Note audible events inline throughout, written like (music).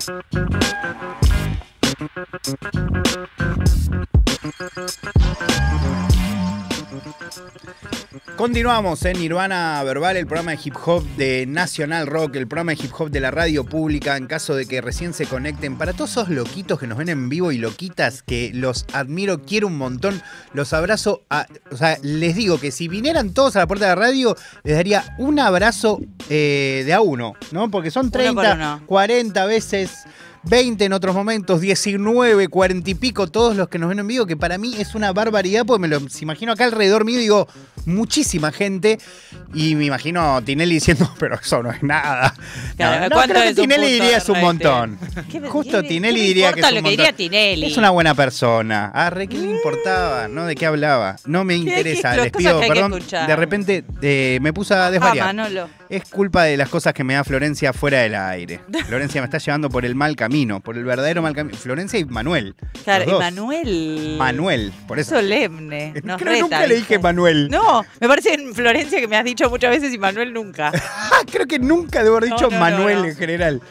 Thank you. Continuamos en Nirvana Verbal, el programa de hip hop de Nacional Rock, el programa de hip hop de la radio pública, en caso de que recién se conecten. Para todos esos loquitos que nos ven en vivo y loquitas, que los admiro, quiero un montón, los abrazo. A, o sea, les digo que si vinieran todos a la puerta de la radio, les daría un abrazo eh, de a uno, ¿no? Porque son 30, 40 veces 20 en otros momentos, 19, 40 y pico, todos los que nos ven en vivo, que para mí es una barbaridad, porque me lo imagino acá alrededor mío digo, muchísima gente, y me imagino a Tinelli diciendo, (laughs) pero eso no es nada. Claro, no, ¿cuánto creo que Tinelli diría es un montón. (laughs) ¿Qué me- Justo qué- Tinelli qué diría que es un lo que diría Tinelli? Es una buena persona. Ah, re, ¿qué le importaba? ¿No? ¿De qué hablaba? No me (laughs) ¿Qué- interesa. Les pido perdón. De repente eh, me puse a Ah, desvariar. Es culpa de las cosas que me da Florencia fuera del aire. Florencia me está llevando por el mal camino, por el verdadero mal camino. Florencia y Manuel. Claro, y. Manuel. Manuel, por eso. Solemne. (laughs) Nos Creo que reta, nunca le dije Manuel. No, me parece en Florencia que me has dicho muchas veces y Manuel nunca. (laughs) Creo que nunca debo haber dicho no, no, Manuel no. en general.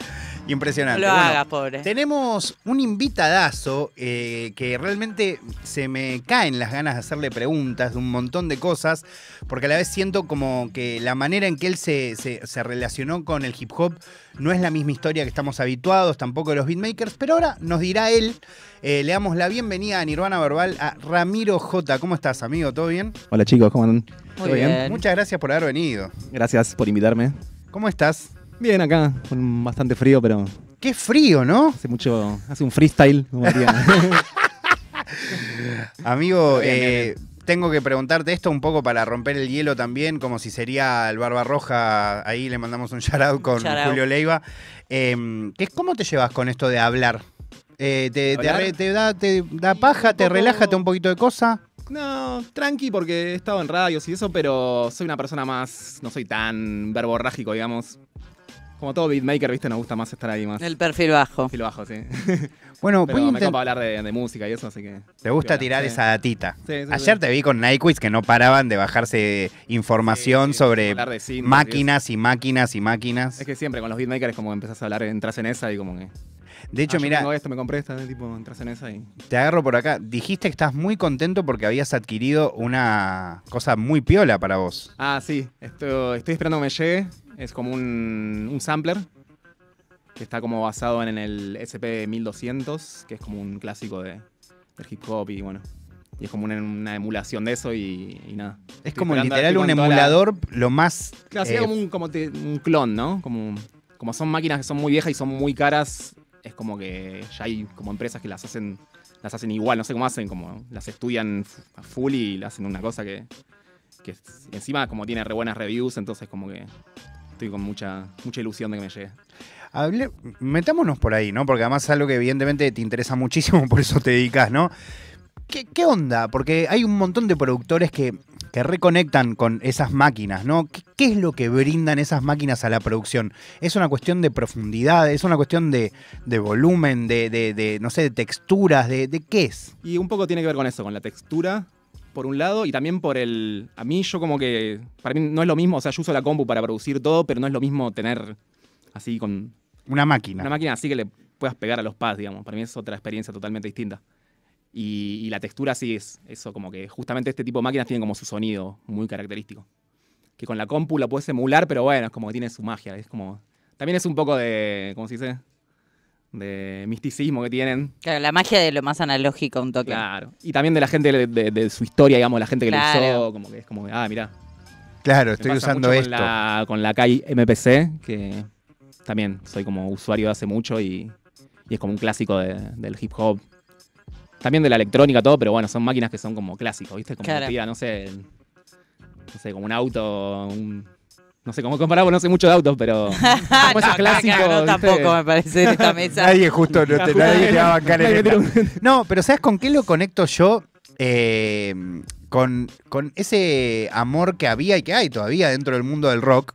Impresionante. lo Bueno, hagas, pobre. Tenemos un invitadazo eh, que realmente se me caen las ganas de hacerle preguntas de un montón de cosas, porque a la vez siento como que la manera en que él se, se- se relacionó con el hip hop no es la misma historia que estamos habituados, tampoco de los beatmakers, pero ahora nos dirá él. Eh, le damos la bienvenida a Nirvana Verbal a Ramiro J. ¿Cómo estás, amigo? ¿Todo bien? Hola chicos, ¿cómo andan? Muy ¿Todo bien. Muchas gracias por haber venido. Gracias por invitarme. ¿Cómo estás? Bien acá, con bastante frío, pero Qué frío, ¿no? hace mucho, hace un freestyle, como diría. (laughs) Amigo, Bien, bien, eh, tengo que preguntarte esto un poco para romper el hielo también, como si sería el Barbarroja, ahí le mandamos un shout out con Shout out. Julio Leiva. Eh, ¿qué- ¿Cómo te llevas con esto de hablar? Eh, te, te ¿Hablar? re- te da, te da paja, te poco- relájate un poquito de cosa? no, tranqui porque he estado en radios y eso, pero soy una persona más, no soy tan verborrágico, digamos. Como todo beatmaker, viste, nos gusta más estar ahí más. El perfil bajo. Filo bajo, sí. (laughs) Bueno, Pero voy a me intent- copa hablar de, de música y eso, así que... te gusta tirar sí. esa datita. Sí, sí, sí. Ayer te vi con Nyquiz que no paraban de bajarse información Sí, sí, sobre máquinas y máquinas y máquinas. Es que siempre con los beatmakers como empezás a hablar, entras en esa y como que... De hecho, ah, mira, tengo esto, me compré esta, tipo, entras en esa y... Te agarro por acá. Dijiste que estás muy contento porque habías adquirido una cosa muy piola para vos. Ah, sí, esto, estoy esperando que me llegue. Es como un, un sampler que está como basado en el SP1200, que es como un clásico de, del hip hop y bueno. Y es como una, una emulación de eso y, y nada. Es Estoy como literal un la- emulador lo más... Claro, sería eh, como, un, como te- un clon, ¿no? Como, como son máquinas que son muy viejas y son muy caras, es como que ya hay como empresas que las hacen las hacen igual, no sé cómo hacen, como las estudian a full y hacen una cosa que, que encima como tiene re buenas reviews, entonces como que estoy con mucha, mucha ilusión de que me llegue. hable- metámonos por ahí, ¿no? Porque además es algo que evidentemente te interesa (laughs) muchísimo, por eso te dedicas, ¿no? ¿Qué, qué onda? Porque hay un montón de productores que, que reconectan con esas máquinas, ¿no? ¿Qué, qué es lo que brindan esas máquinas a la producción? ¿Es una cuestión de profundidad? ¿Es una cuestión de, de volumen? De, de- de, no sé, de texturas? De, ¿De qué es? Y un poco tiene que ver con eso, con la textura, por un lado, y también por el... A mí yo como que... Para mí no es lo mismo, o sea, yo uso la compu para producir todo, pero no es lo mismo tener así con Una máquina. Una máquina así que le puedas pegar a los pads, digamos. Para mí es otra experiencia totalmente distinta. Y, y la textura sí es eso, como que justamente este tipo de máquinas tienen como su sonido muy característico. Que con la compu la puedes emular, pero bueno, es como que tiene su magia. Es como. También es un poco de. ¿Cómo se dice? De misticismo que tienen. Claro, la magia de lo más analógico, un toque. Claro. Y también de la gente, de, de- de su historia, digamos, la gente que lo Claro. usó. Como que es como, ah, mirá. Claro, Me estoy pasa usando mucho esto. Con la, con la Kai MPC, que también soy como usuario de hace mucho y, y es como un clásico de- del hip hop. También de la electrónica, todo, pero bueno, son máquinas que son como clásicos, ¿viste? Como Claro. diga, no sé, no sé, como un auto, un- no sé cómo compararlo, no sé mucho de autos, pero (laughs) como no, clásicos. tampoco me parece en esta (laughs) mesa. Nadie justo, no te, nadie te va a bancar (laughs) en tira No, pero ¿sabes con qué lo conecto yo? Eh, con, con ese amor que había y que hay todavía dentro del mundo del rock,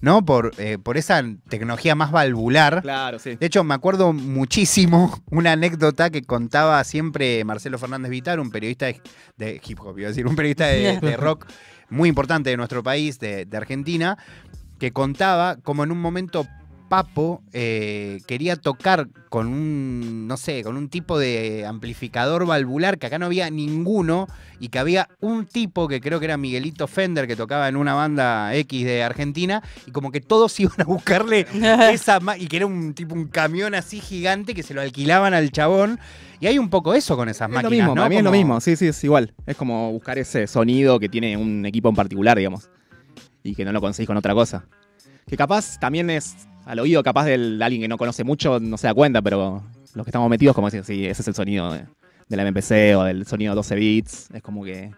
¿no? Por, eh, por esa tecnología más valvular. Claro, sí. De hecho, me acuerdo muchísimo una anécdota que contaba siempre Marcelo Fernández Vitar, un periodista de, de hip hop, iba a decir, un periodista de, de rock muy importante de nuestro país, de, de Argentina, que contaba como en un momento Papo eh, quería tocar con un, no sé, con un tipo de amplificador valvular que acá no había ninguno y que había un tipo que creo que era Miguelito Fender que tocaba en una banda X de Argentina y como que todos (laughs) iban a buscarle (laughs) esa y que era un tipo un camión así gigante que se lo alquilaban al chabón y hay un poco eso con esas Es máquinas, lo mismo, ¿no? para mí es lo mismo, sí, sí, es igual. Es como buscar ese sonido que tiene un equipo en particular, digamos. Y que no lo conseguís con otra cosa. Que capaz también es al oído, capaz del- de alguien que no conoce mucho, no se da cuenta, pero los que estamos metidos, como decir, sí, ese es el sonido de, de la MPC o del sonido 12 bits. Es como que.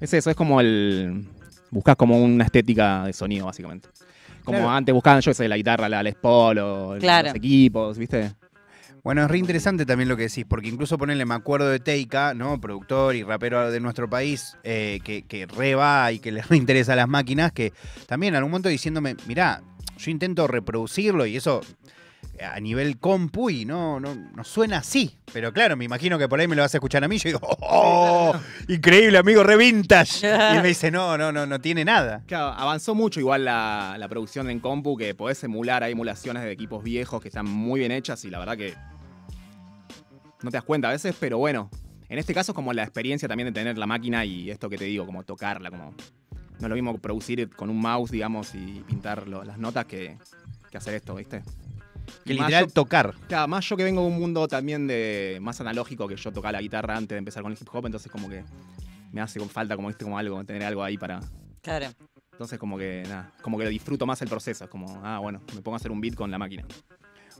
Es eso, es como el. Buscas como una estética de sonido, básicamente. Como Claro. antes buscaban, yo sé, la guitarra, la Les Paul o Claro. los equipos, ¿viste? Bueno, es re interesante también lo que decís, porque incluso ponerle, me acuerdo de Teika, ¿no? Productor y rapero de nuestro país, eh, que, que re va y que (laughs) le reinteresa las máquinas, que también en algún momento diciéndome, mirá, yo intento reproducirlo y eso a nivel compu y no, no, no suena así. Pero claro, me imagino que por ahí me lo vas a escuchar a mí yo digo, (laughs) ¡oh! Increíble, amigo, re. Y él me dice, no, no, no, no tiene nada. Claro, avanzó mucho igual la, la producción en compu, que podés emular, hay emulaciones de equipos viejos que están muy bien hechas y la verdad que no te das cuenta a veces, pero bueno, en este caso es como la experiencia también de tener la máquina y esto que te digo, como tocarla, como no es lo mismo producir con un mouse, digamos, y pintar las notas que, que hacer esto, ¿viste? Que literal yo- tocar. Claro, más yo que vengo de un mundo también de más analógico que yo tocaba la guitarra antes de empezar con el hip hop, entonces como que me hace con falta como, ¿viste? como algo, tener algo ahí para, Claro. entonces como que nada, como que disfruto más el proceso, es como, ah, bueno, me pongo a hacer un beat con la máquina.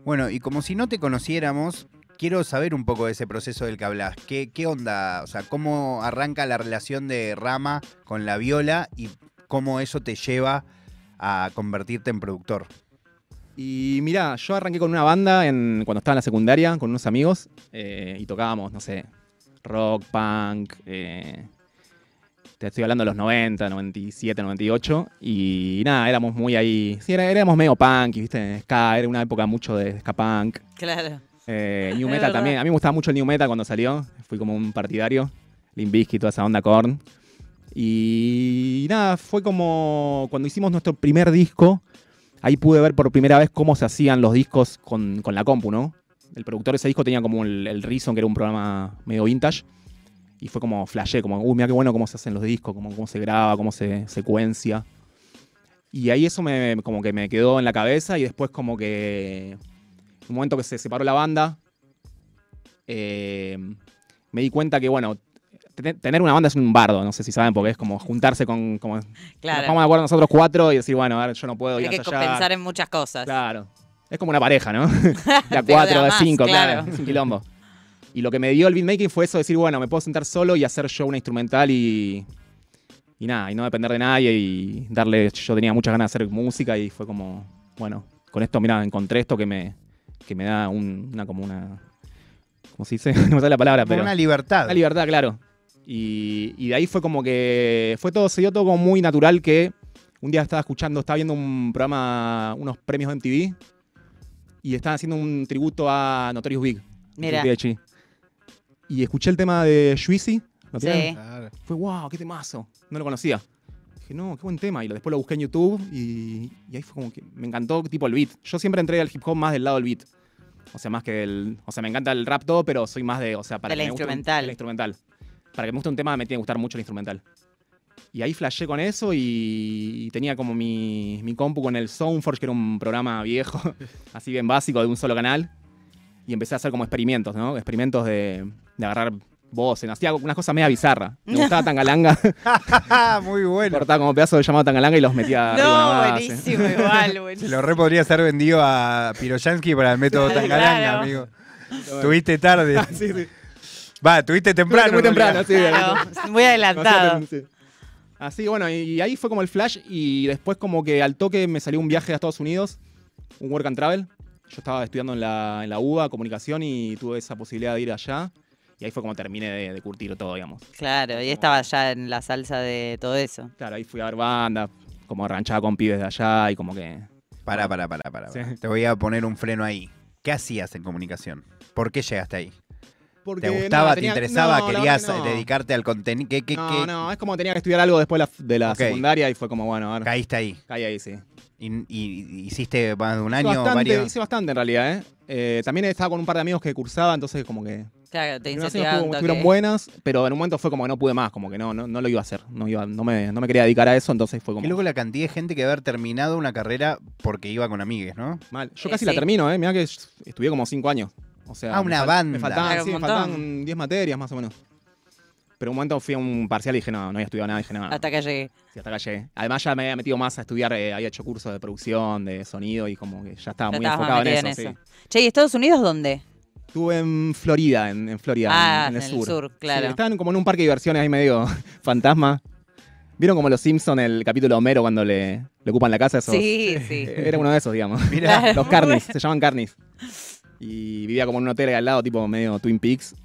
Bueno, y como si no te conociéramos, quiero saber un poco de ese proceso del que hablas. ¿Qué, qué onda? O sea, ¿cómo arranca la relación de Rama con la viola y cómo eso te lleva a convertirte en productor? Y mira, yo arranqué con una banda en, cuando estaba en la secundaria con unos amigos eh, y tocábamos, no sé, rock, punk, eh, te estoy hablando de los 90, 97, 98 y nada, éramos muy ahí, sí, era- éramos medio punk, ¿viste? Ska, era una época mucho de ska punk. Claro. Eh, (laughs) new Metal también. A mí me gustaba mucho el New Metal cuando salió. Fui como un partidario. Limp Bizkit, toda esa onda Korn. Y nada, fue como cuando hicimos nuestro primer disco. Ahí pude ver por primera vez cómo se hacían los discos con, con la compu, ¿no? El productor de ese disco tenía como el, el Reason, que era un programa medio vintage. Y fue como flashé, como, uy, mira qué bueno cómo se hacen los discos, cómo, cómo se graba, cómo se secuencia. Y ahí eso me, como que me quedó en la cabeza y después como que un momento que se separó la banda, eh, me di cuenta que, bueno, tener una banda es un bardo, no sé si saben, porque es como juntarse con... Como, Nos Claro. vamos de acuerdo nosotros cuatro y decir, bueno, a ver, yo no puedo ir Hay que compensar en muchas cosas. Claro. Es como una pareja, ¿no? (laughs) de a cuatro, de a de cinco, claro. claro. Es un quilombo. Y lo que me dio el beatmaking fue eso, decir, bueno, me puedo sentar solo y hacer yo una instrumental y... Y nada, y no depender de nadie y darle... Yo tenía muchas ganas de hacer música y fue como, bueno, con esto, mira, encontré esto que me, que me da un- una como una... ¿Cómo se dice? (laughs) no me sale la palabra, pero... una libertad. La libertad, claro. Y, y de ahí fue como que. Fue todo, se dio todo como muy natural que un día estaba escuchando, estaba viendo un programa, unos premios de MTV, y estaban haciendo un tributo a Notorious Big. Mira. Y escuché el tema de Juicy. ¿Lo? Sí. Claro. Fue wow, qué temazo. No lo conocía. Dije, no, qué buen tema. Y después lo busqué en YouTube y, y ahí fue como que me encantó tipo el beat. Yo siempre entré al hip hop más del lado del beat. O sea, más que del. O sea, me encanta el rap todo, pero soy más de. O sea, para De la instrumental. de la instrumental. Para que me guste un tema me tiene que gustar mucho el instrumental. Y ahí flashé con eso y, y tenía como mi, mi compu con el Soundforge, que era un programa viejo, (laughs) así bien básico, de un solo canal. Y empecé a hacer como experimentos, ¿no? Experimentos de, de agarrar voces. Hacía unas cosas media bizarras. Me gustaba (laughs) Tangalanga. (laughs) Muy bueno. cortaba como pedazos de llamado Tangalanga y los metía No, buenísimo, igual, Se buenísimo. lo re podría ser vendido a Piroyansky para el método Claro. Tangalanga, amigo. Tuviste tarde. Sí, sí. Va, tuviste temprano. Muy temprano, sí. Claro, (laughs) muy adelantado. (laughs) Sí. Así, bueno, y ahí fue como el flash y después como que al toque me salió un viaje a Estados Unidos, un work and travel. Yo estaba estudiando en la, en la UBA, comunicación, y tuve esa posibilidad de ir allá. Y ahí fue como terminé de, de curtir todo, digamos. Claro, y estaba ya en la salsa de todo eso. Claro, ahí fui a ver banda, como ranchaba con pibes de allá y como que... Pará, pará, pará, pará. Sí. Te voy a poner un freno ahí. ¿Qué hacías en comunicación? ¿Por qué llegaste ahí? Porque, ¿Te gustaba, te interesaba, no, querías no. dedicarte al contenido? ¿Qué, qué, no, qué- no, es como tenía que estudiar algo después de la, de la Ok. secundaria y fue como, bueno, a ver, Caíste ahí. caí ahí, sí. Y, y- hiciste más de un Hice año, bastante, varios. hice bastante en realidad, ¿eh? Eh, También estaba con un par de amigos que cursaba, entonces como que... Claro, te estuvo- estuvieron buenas, pero en un momento fue como que no pude más, como que no, no, no lo iba a hacer. No, iba, no, me, no me quería dedicar a eso, entonces fue como... Qué loco la cantidad de gente que haber terminado una carrera porque iba con amigues, ¿no? Mal. Yo Eh, casi sí. la termino, ¿eh? Mirá que estudié como cinco años. O sea, Ah, me una fal- banda. Me faltaban, Claro, sí, me faltaban 10 materias más o menos. Pero un momento fui a un parcial y dije, no, no había estudiado nada. Dije, no, Hasta que llegué. sí, hasta acá llegué. Además ya me había metido más a estudiar, eh, había hecho cursos de producción, de sonido y como que ya estaba Ya muy enfocado en eso. sí. Che, ¿y Estados Unidos dónde? Estuve en Florida, en, en Florida, Ah, en, en el sur. claro. Sí, estaban como en un parque de diversiones ahí medio (laughs) fantasma. ¿Vieron como los Simpsons el capítulo Homero cuando le, le ocupan la casa? Esos, Sí, sí. (laughs) Era uno de esos, digamos. Mirá. Los Carnis, (laughs) se llaman Carnis. Y vivía como en un hotel ahí al lado, tipo medio Twin Peaks.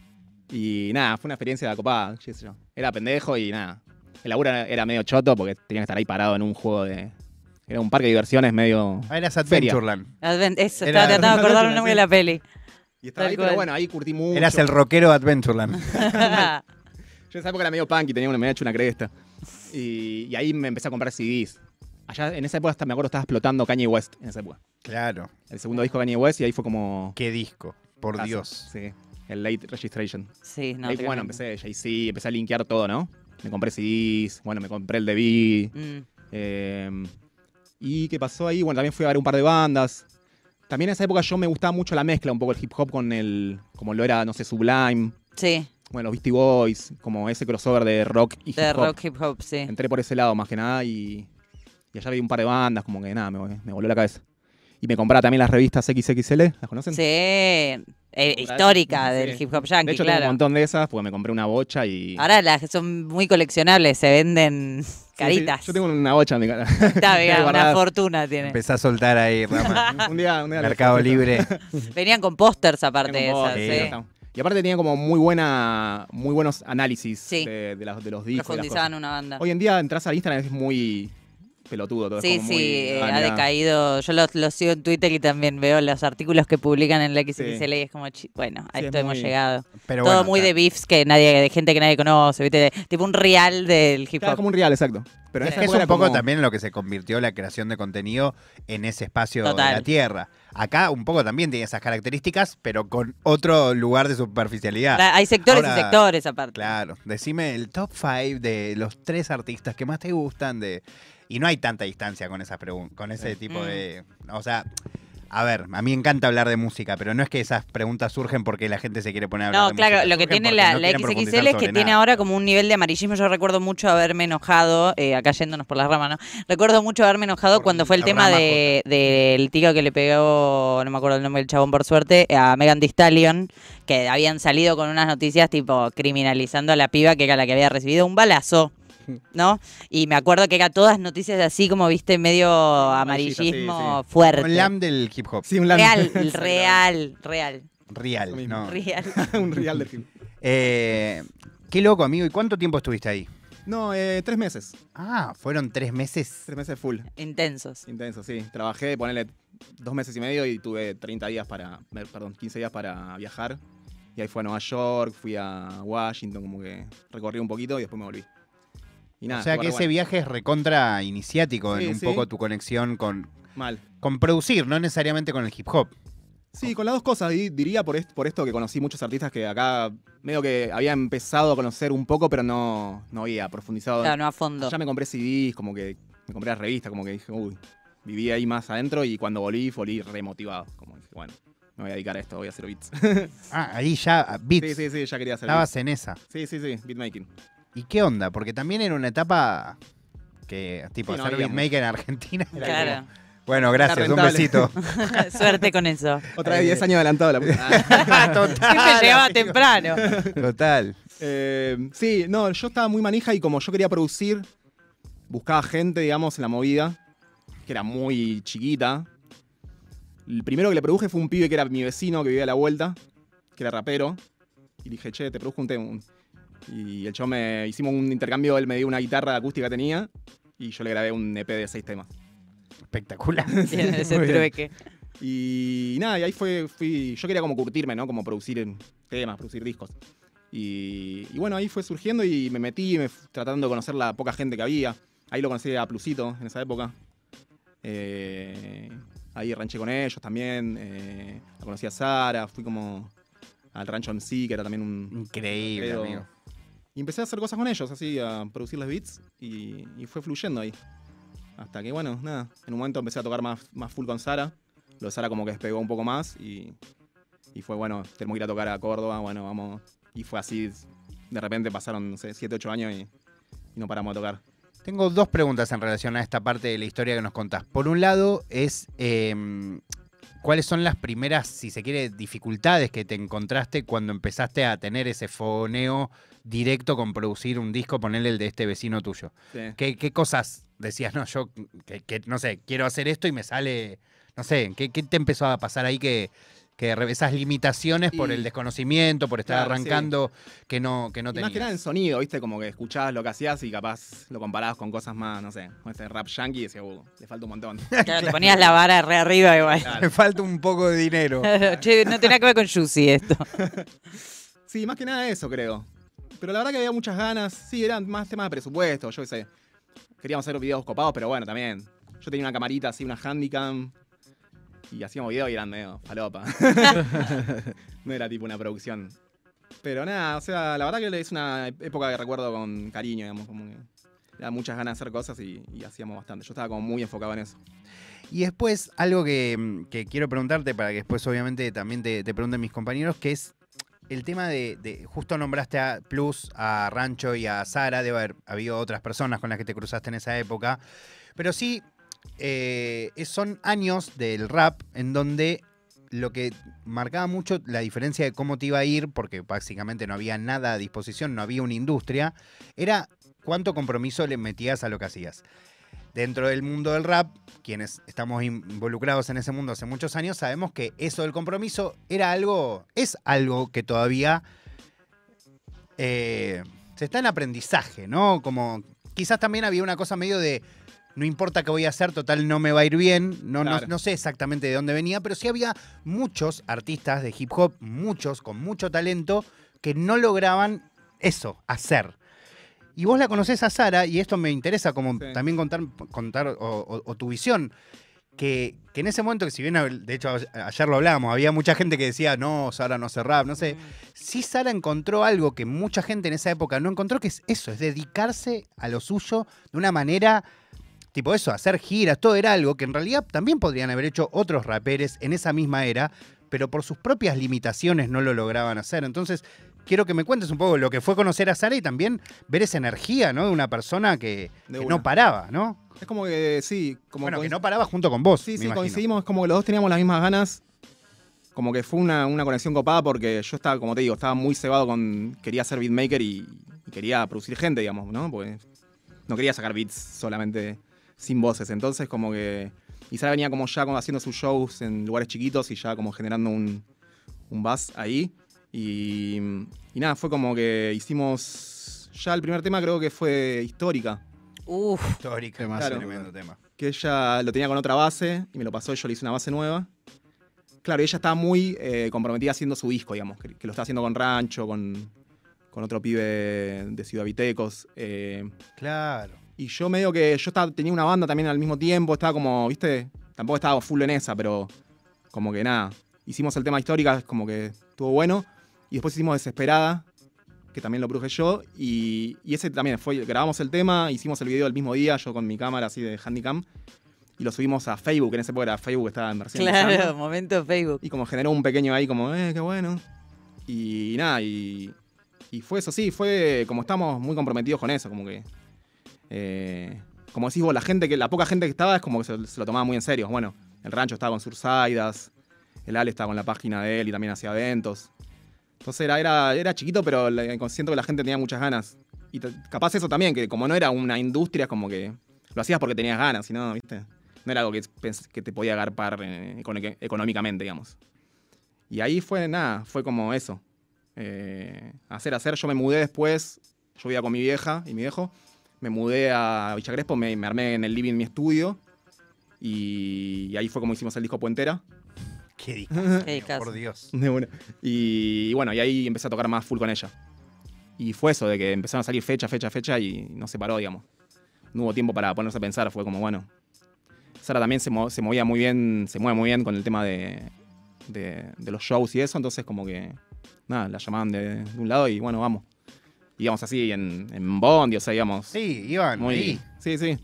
Y nada, fue una experiencia copada, qué sé yo. Era pendejo y nada. El laburo era, medio choto porque tenía que estar ahí parado en un juego de. Era un parque de diversiones medio. Ah, eras. Adventureland. Advent- Eso, Era- estaba tratando de acordar el nombre de la peli. Y estaba Tal ahí, cual. pero bueno, ahí curtí mucho. Eras el rockero de Adventureland. (laughs) Yo en esa época era medio punk y tenía una, me había hecho una cresta. Y, y ahí me empecé a comprar CDs. Allá en esa época hasta me acuerdo estaba explotando Kanye West en esa época. claro. El segundo disco de Kanye West y ahí fue como. Qué disco. Por Caso. Dios. Sí. El late registration. sí, no. ahí, bueno, empecé Jay-Z, empecé a linkear todo, ¿no? Me compré CDs, bueno, me compré el de. Mm. eh, ¿Y qué pasó ahí? Bueno, también fui a ver un par de bandas. También en esa época yo me gustaba mucho la mezcla, un poco el hip hop con el. como lo era, no sé, Sublime. Sí, Bueno, los Beastie Boys, como ese crossover de rock y hip de hop. rock hip hop, sí. Entré por ese lado más que nada y, y allá vi un par de bandas, como que nada, me, me voló la cabeza. Y me compraba también las revistas XXL, ¿las conocen? Sí, eh, histórica Sí. del hip hop De yankee, hecho, tengo un claro. montón de esas, porque me compré una bocha y. Ahora las que son muy coleccionables, se venden Sí, sí, caritas. yo tengo una bocha en mi cara. (laughs) Está bien, (laughs) una fortuna tiene. Empezá a soltar ahí, Rama. (laughs) un día, un día Mercado Libre. Venían con pósters aparte de esas, sí. Y aparte tenía como muy buena, muy buenos análisis Sí. de, de las- de los discos. Profundizaban cosas. una banda. Hoy en día entras al Instagram es muy pelotudo todo. es Sí, como sí, muy, eh, ha decaído. Yo los, los sigo en Twitter y también veo los artículos que publican en la XXL y es como, bueno, a Sí, esto es hemos muy- llegado. Pero Todo bueno, muy de beefs que nadie, de gente que nadie conoce, ¿viste? De- tipo un real del hip Claro, hop. como un real, exacto. Pero Es que un poco como- también en lo que se convirtió la creación de contenido en ese espacio Total. de la Tierra. Acá un poco también tiene esas características, pero con otro lugar de superficialidad. La- Hay sectores Ahora, y sectores aparte. Claro, decime el top 5 de los tres artistas que más te gustan de y no hay tanta distancia con esas con ese tipo Mm. de, o sea, a ver, a mí me encanta hablar de música, pero no es que esas preguntas surgen porque la gente se quiere poner a hablar No, de claro, música, lo que surgen tiene la, no la XXL es que tiene nada. ahora como un nivel de amarillismo. Yo recuerdo mucho haberme enojado, eh, acá yéndonos por las ramas, ¿no? Recuerdo mucho haberme enojado Por cuando fue el tema de- del tiro que le pegó, no me acuerdo el nombre del chabón por suerte, a Megan Thee Stallion, que habían salido con unas noticias tipo criminalizando a la piba que era la que había recibido un balazo. ¿No? Y me acuerdo que eran todas noticias así como, viste, medio sí, amarillismo sí. fuerte. Un lam del hip hop. Sí, un land- (laughs) Real, real, real, Real, no. real. (laughs) un real del film. Eh, qué loco, amigo. ¿Y cuánto tiempo estuviste ahí? No, eh, tres meses. Ah, fueron tres meses. Tres meses full. Intensos. Intenso, sí. Trabajé, ponele dos meses y medio y tuve 30 días para, perdón, 15 días para viajar. Y ahí fui a Nueva York, fui a Washington, como que recorrí un poquito y después me volví. Y nada, o sea que ese bueno. viaje es recontra iniciático Sí, en un sí. poco tu conexión con, Mal. con producir, no necesariamente con el hip hop. Sí, con las dos cosas, di- diría por, est- por esto que conocí muchos artistas que acá medio que había empezado a conocer un poco, pero no, no había profundizado. Claro, no a fondo. Ya me compré CDs, como que me compré las revistas, como que dije, uy, viví ahí más adentro y cuando volví, volví remotivado. Como dije, bueno, me voy a dedicar a esto, voy a hacer beats. Ah, ahí ya, beats. sí, sí, sí, ya quería hacer Estabas beats. en esa. Sí, sí, sí, beatmaking. ¿Y qué onda? Porque también era una etapa que, tipo, Sí, no hacer había beatmaker en Argentina. Claro. bueno, gracias, un besito. (laughs) Suerte con eso. Otra vez 10 años adelantado la puta. (laughs) Siempre llegaba amigo. temprano. Total. Eh, sí, no, yo estaba muy manija y como yo quería producir, buscaba gente, digamos, en la movida, que era muy chiquita. El primero que le produje fue un pibe que era mi vecino, que vivía a la vuelta, que era rapero. Y dije, che, te produjo un tema. Y el chavo me hicimos un intercambio, él me dio una guitarra acústica que tenía y yo le grabé un EP de seis temas. Espectacular. (laughs) Tiene ese trueque. Y nada, y ahí fue, fui, yo quería como curtirme, ¿no? Como producir temas, producir discos. Y, y bueno, ahí fue surgiendo y me metí me tratando de conocer la poca gente que había. Ahí lo conocí a Plusito en esa época. Eh, ahí ranché con ellos también. eh, la conocí a Sara, fui como al rancho MC, que era también un, Increíble, amigo. Y empecé a hacer cosas con ellos, así, a producirles beats y, fue fluyendo ahí. Hasta que, bueno, nada, en un momento empecé a tocar más, más full con Sara. Lo de Sara como que despegó un poco más y, y fue, bueno, tenemos que ir a tocar a Córdoba, bueno, vamos. Y fue así, de repente pasaron, no sé, 7, 8 años y, y no paramos de tocar. Tengo dos preguntas en relación a esta parte de la historia que nos contás. Por un lado es em, cuáles son las primeras, si se quiere, dificultades que te encontraste cuando empezaste a tener ese fogoneo directo con producir un disco, ponerle el de este vecino tuyo. Sí. ¿Qué, qué cosas decías? No, yo, que, que, no sé, quiero hacer esto y me sale, no sé, ¿qué, qué te empezó a pasar ahí que, que esas limitaciones por Y- el desconocimiento, por estar Claro, sí. arrancando, que no, que no Y tenías? más que nada en sonido, ¿viste? Como que escuchabas lo que hacías y capaz lo comparabas con cosas más, no sé, con este rap yankee y decías, uh, le falta un montón. Claro, te (laughs) ponías la vara re arriba igual. Claro. Me falta un poco de dinero. (laughs) che, no tenía que ver con Juicy esto. (laughs) Sí, más que nada eso, creo. Pero la verdad que había muchas ganas. Sí, eran más temas de presupuesto, yo qué sé. Queríamos hacer videos copados, pero bueno, también. Yo tenía una camarita así, una Handycam. Y hacíamos videos y eran medio falopa. (laughs) no era tipo una producción. Pero nada, o sea, la verdad que es una época que recuerdo con cariño, digamos, como que muchas ganas de hacer cosas y, y hacíamos bastante. Yo estaba como muy enfocado en eso. Y después, algo que, que quiero preguntarte para que después, obviamente, también te, te pregunten mis compañeros, que es el tema de, Justo nombraste a Plus, a Rancho y a Sara, debe haber habido otras personas con las que te cruzaste en esa época. Pero sí, eh, son años del rap en donde lo que marcaba mucho la diferencia de cómo te iba a ir, porque básicamente no había nada a disposición, no había una industria, era cuánto compromiso le metías a lo que hacías. Dentro del mundo del rap, quienes estamos involucrados en ese mundo hace muchos años, sabemos que eso del compromiso era algo, es algo que todavía eh, se está en aprendizaje, ¿no? Como quizás también había una cosa medio de no importa qué voy a hacer, total no me va a ir bien. No, no- sé exactamente de dónde venía, pero sí había muchos artistas de hip hop, muchos con mucho talento, que no lograban eso, hacer. Y vos la conocés a Sara, y esto me interesa como Sí. también contar, contar o, o- o tu visión. Que, que en ese momento, que si bien, de hecho, ayer lo hablábamos, había mucha gente que decía, no, Sara no hace rap, no sé. Sí, Sara encontró algo que mucha gente en esa época no encontró, que es eso, es dedicarse a lo suyo de una manera, tipo eso, hacer giras, todo era algo que en realidad también podrían haber hecho otros raperes en esa misma era, pero por sus propias limitaciones no lo lograban hacer. Entonces, quiero que me cuentes un poco lo que fue conocer a Sara y también ver esa energía, ¿no? De una persona que, no paraba, ¿no? Es como que sí, como bueno, que no paraba junto con vos. Sí, me sí, imagino. coincidimos, es como que los dos teníamos las mismas ganas. Como que fue una, una conexión copada porque yo estaba, como te digo, estaba muy cebado con. Quería ser beatmaker y, y quería producir gente, digamos, ¿no? Porque no quería sacar beats solamente sin voces. Entonces, como que. Y Sara venía como ya haciendo sus shows en lugares chiquitos y ya como generando un, un buzz ahí. Y, y nada, fue como que hicimos. Ya el primer tema creo que fue histórica. Uf, Histórica, Claro. tremendo tema. que ella lo tenía con otra base y me lo pasó y yo le hice una base nueva. Claro, y ella estaba muy eh, comprometida haciendo su disco, digamos, que, que lo está haciendo con Rancho, con, con otro pibe de Ciudad Vitecos. eh, Claro. y yo medio que yo estaba, tenía una banda también al mismo tiempo, estaba como, viste, tampoco estaba full en esa, pero como que nada. Hicimos el tema histórica, como que estuvo bueno. Y después hicimos Desesperada, que también lo produje yo. Y, y ese también fue, grabamos el tema, hicimos el video el mismo día, yo con mi cámara así de Handycam. Y lo subimos a Facebook, en ese época era Facebook, estaba en versión claro, momento Facebook. Y como generó un pequeño ahí, como, eh, qué bueno. Y nada, y, y fue eso, sí, fue como estamos muy comprometidos con eso, como que. eh, como decís vos, la gente que, la poca gente que estaba es como que se, se lo tomaba muy en serio. Bueno, el rancho estaba con Sursaidas, el Ale estaba con la página de él y también hacía eventos. Entonces era, chiquito, pero siento que la gente tenía muchas ganas. Y capaz eso también, que como no era una industria, como que lo hacías porque tenías ganas, si no, ¿viste? No era algo que, te podía agarpar eh, económicamente, digamos. Y ahí fue nada, fue como eso. Eh, hacer, hacer. Yo me mudé después, yo vivía con mi vieja y mi viejo. Me mudé a Villa Crespo, me, me armé en el living mi estudio. Y, y ahí fue como hicimos el disco Puentera. Qué (laughs) discazo. por Dios. De una. Y, y bueno, y ahí empecé a tocar más full con ella. Y fue eso, de que empezaron a salir fecha, fecha, fecha y no se paró, digamos. No hubo tiempo para ponerse a pensar, fue como, bueno. Sara también se, mo- se movía muy bien, se mueve muy bien con el tema de, de, de los shows y eso, entonces como que, nada, la llamaban de, de un lado y bueno, vamos. Íbamos así en, en Bondi, o sea, íbamos Sí, Iván, muy... ahí. Sí, sí.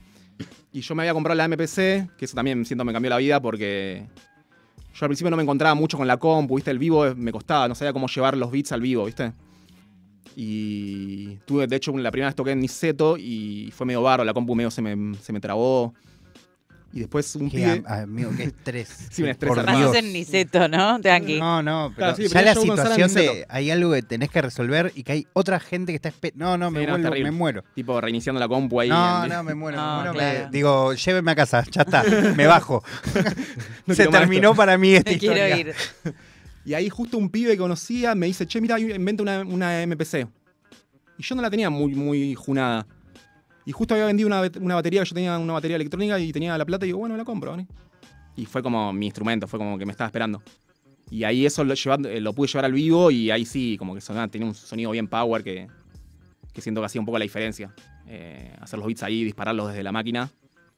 Y yo me había comprado la MPC, que eso también siento me cambió la vida porque yo al principio no me encontraba mucho con la compu, ¿viste? El vivo me costaba, no sabía cómo llevar los beats al vivo, ¿viste? Y tuve, de hecho, la primera vez toqué en Niceto y fue medio barro, la compu medio se me, se me trabó. Y después un Qué pibe... am- amigo, qué estrés. (laughs) Sí, un estrés Por. Dios. En Niceto, ¿no? Tranqui. No, no, pero Claro, sí, pero ya la situación de Niceto. hay algo que tenés que resolver y que hay otra gente que está esperando. No, no, Sí, me, no, es vuelvo- terrible. me muero. Tipo reiniciando la compu ahí. No, en- no, me muero. No, me muero, claro. me- digo, lléveme a casa, ya está, me bajo. (laughs) No (laughs) Se quiero más terminó esto. para mí esta Me quiero historia. ir. Y ahí justo un pibe que conocía me dice, che, mira, inventa una, una MPC. Y yo no la tenía muy, muy junada. Y justo había vendido una, una batería, yo tenía una batería electrónica y tenía la plata y digo, bueno, la compro. ¿no? Y fue como mi instrumento, fue como que me estaba esperando. Y ahí eso lo, llevando- eh, lo pude llevar al vivo y ahí sí, como que sonaba, tenía un sonido bien power que, que siento que hacía un poco la diferencia. Eh, hacer los beats ahí, dispararlos desde la máquina.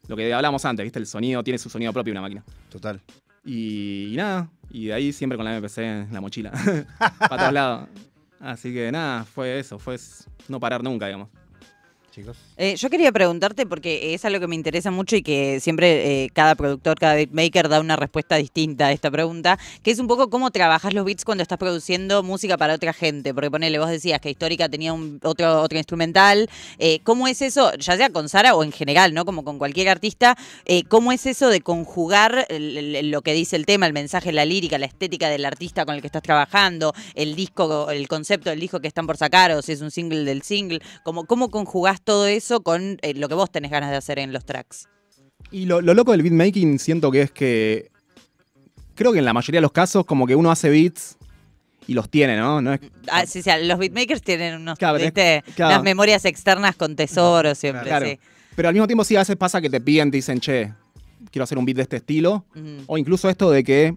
Lo que hablábamos antes, ¿viste? El sonido tiene su sonido propio una máquina. Total. Y, y nada, y de ahí siempre con la MPC en la mochila, (laughs) para todos lados. Así que nada, fue eso, fue no parar nunca, digamos. Chicos. Eh, yo quería preguntarte, porque es algo que me interesa mucho y que siempre eh, cada productor, cada beatmaker da una respuesta distinta a esta pregunta, que es un poco cómo trabajas los beats cuando estás produciendo música para otra gente. Porque ponele, vos decías que Histórica tenía un, otro, otro instrumental. Eh, ¿Cómo es eso, ya sea con Sara o en general, ¿no? Como con cualquier artista, eh, ¿cómo es eso de conjugar lo que dice el tema, el mensaje, la lírica, la estética del artista con el que estás trabajando, el disco, el concepto del disco que están por sacar, o si es un single del single? ¿Cómo, cómo conjugás todo eso con eh, lo que vos tenés ganas de hacer en los tracks? Y lo, lo loco del beatmaking siento que es que creo que en la mayoría de los casos como que uno hace beats y los tiene, ¿no? No es- Ah, sí, sí, los beatmakers tienen unos, Claro, tenés- ¿viste? claro. unas memorias externas con tesoros siempre, Claro. sí. Pero al mismo tiempo sí a veces pasa que te piden, te dicen, che, quiero hacer un beat de este estilo. O incluso esto de que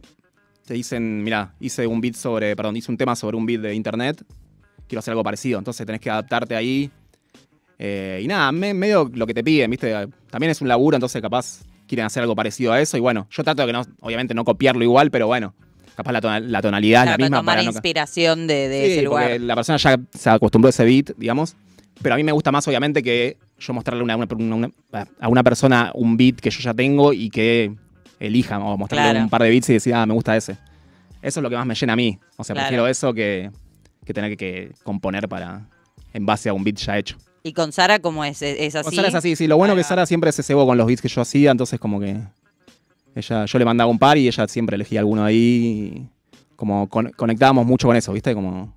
te dicen, mira, hice un beat sobre, perdón, hice un tema sobre un beat de internet, quiero hacer algo parecido. Entonces tenés que adaptarte ahí. Eh, y nada, me- medio lo que te piden, ¿viste? También es un laburo, entonces capaz quieren hacer algo parecido a eso. Y bueno, yo trato de que no, obviamente no copiarlo igual, pero bueno, capaz la, tona- la tonalidad Claro, es la misma. tomar para no ca- inspiración de, de Sí, ese lugar. la persona ya se acostumbró a ese beat, digamos. Pero a mí me gusta más, obviamente, que yo mostrarle una- una- una- a una persona un beat que yo ya tengo y que elija, o mostrarle Claro. un par de beats y decir, ah, me gusta ese. Eso es lo que más me llena a mí. O sea, Claro. prefiero eso que, que tener que, que componer para en base a un beat ya hecho. ¿Y con Sara cómo es? ¿Es es así? Con Sara es así, sí. Lo bueno Ahí que. Sara siempre se cebó con los beats que yo hacía, entonces como que ella, yo le mandaba un par y ella siempre elegía alguno ahí. y Como con- conectábamos mucho con eso, ¿viste? Como...